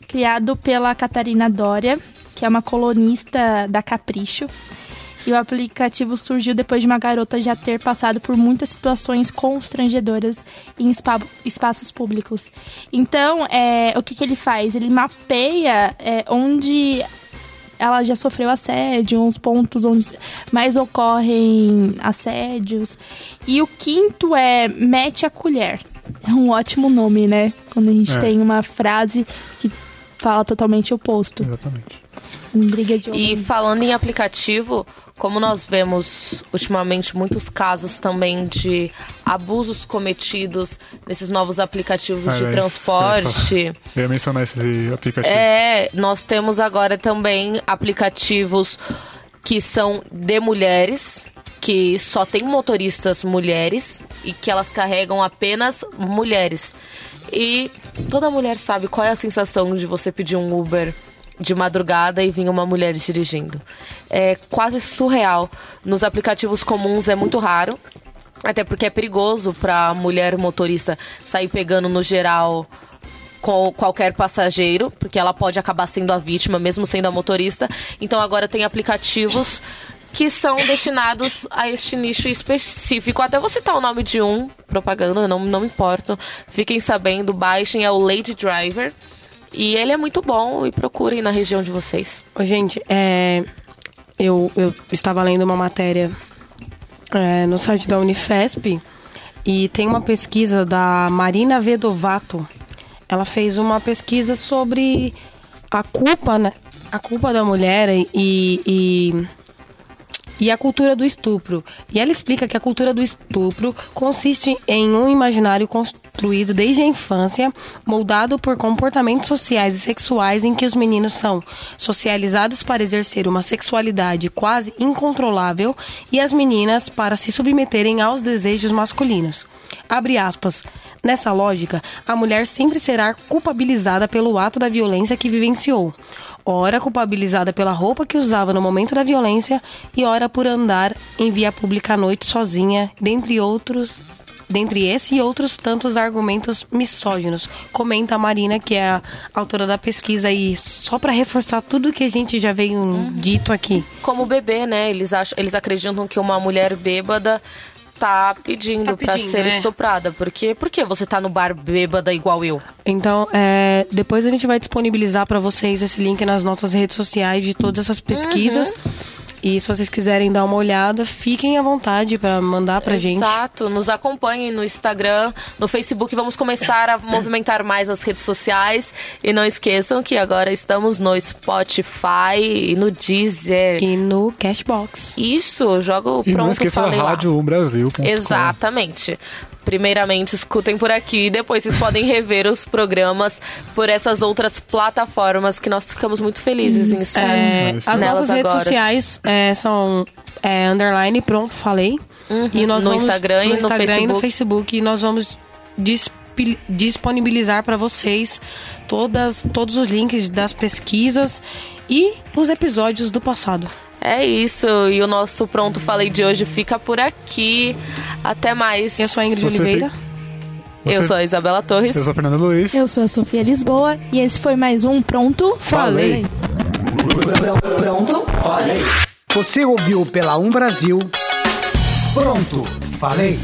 criado pela Catarina Dória, que é uma colunista da Capricho. E o aplicativo surgiu depois de uma garota já ter passado por muitas situações constrangedoras em espa- espaços públicos. Então, é, o que, que ele faz? Ele mapeia é, onde ela já sofreu assédio, uns pontos onde mais ocorrem assédios. E o quinto é mete a colher. É um ótimo nome, né? Quando a gente É. tem uma frase que fala totalmente oposto. Exatamente. Briga de E falando em aplicativo, como nós vemos ultimamente muitos casos também de abusos cometidos nesses novos aplicativos Ah, de é isso. transporte. Eu ia mencionar esse aplicativo. É, nós temos agora também aplicativos que são de mulheres, que só tem motoristas mulheres e que elas carregam apenas mulheres. E toda mulher sabe qual é a sensação de você pedir um Uber de madrugada e vir uma mulher dirigindo. É quase surreal. Nos aplicativos comuns é muito raro. Até porque é perigoso para mulher motorista sair pegando no geral com qualquer passageiro, porque ela pode acabar sendo a vítima, mesmo sendo a motorista. Então agora tem aplicativos que são destinados a este nicho específico. Até vou citar o nome de um, propaganda, não, não me importo. Fiquem sabendo, baixem, é o Lady Driver. E ele é muito bom e procurem na região de vocês. Ô, gente, é, eu, eu estava lendo uma matéria é, no site da Unifesp e tem uma pesquisa da Marina Vedovato. Ela fez uma pesquisa sobre a culpa, né? A culpa da mulher e, e, e a cultura do estupro. E ela explica que a cultura do estupro consiste em um imaginário construído desde a infância, moldado por comportamentos sociais e sexuais em que os meninos são socializados para exercer uma sexualidade quase incontrolável e as meninas para se submeterem aos desejos masculinos. Abre aspas. Nessa lógica, a mulher sempre será culpabilizada pelo ato da violência que vivenciou ora culpabilizada pela roupa que usava no momento da violência e ora por andar em via pública à noite sozinha, dentre outros, dentre esse e outros tantos argumentos misóginos. Comenta a Marina, que é a autora da pesquisa e só para reforçar tudo que a gente já veio dito aqui. Como bebê, né? Eles, acham, eles acreditam que uma mulher bêbada tá pedindo, Tá pedindo, ser né? estuprada. Porque, por que você tá no bar bêbada igual eu? Então, é, depois a gente vai disponibilizar para vocês esse link nas nossas redes sociais de todas essas pesquisas. E se vocês quiserem dar uma olhada, fiquem à vontade para mandar pra gente. Exato, nos acompanhem no Instagram, no Facebook. Vamos começar a movimentar mais as redes sociais. E não esqueçam que agora estamos no Spotify e no Deezer. E no Cashbox. Isso, jogo E pronto, não esqueça falei lá. Rádio Brasil. Exatamente. Primeiramente, escutem por aqui, depois vocês podem rever os programas por essas outras plataformas que nós ficamos muito felizes em estar É, as nossas redes agora. sociais é, são é, underline, pronto, falei. E nós No vamos, Instagram e no Instagram e no Facebook. Facebook. E nós vamos disponibilizar para vocês todas, todos os links das pesquisas e os episódios do passado. É isso, e o nosso Pronto Falei de hoje fica por aqui. Até mais. Eu sou a Ingrid Você Oliveira. Eu sou a Isabela Torres. Eu sou a Fernanda Luiz. Eu sou a Sofia Lisboa e esse foi mais um Pronto Falei. Pronto? Você ouviu pela Um Brasil. Pronto, falei.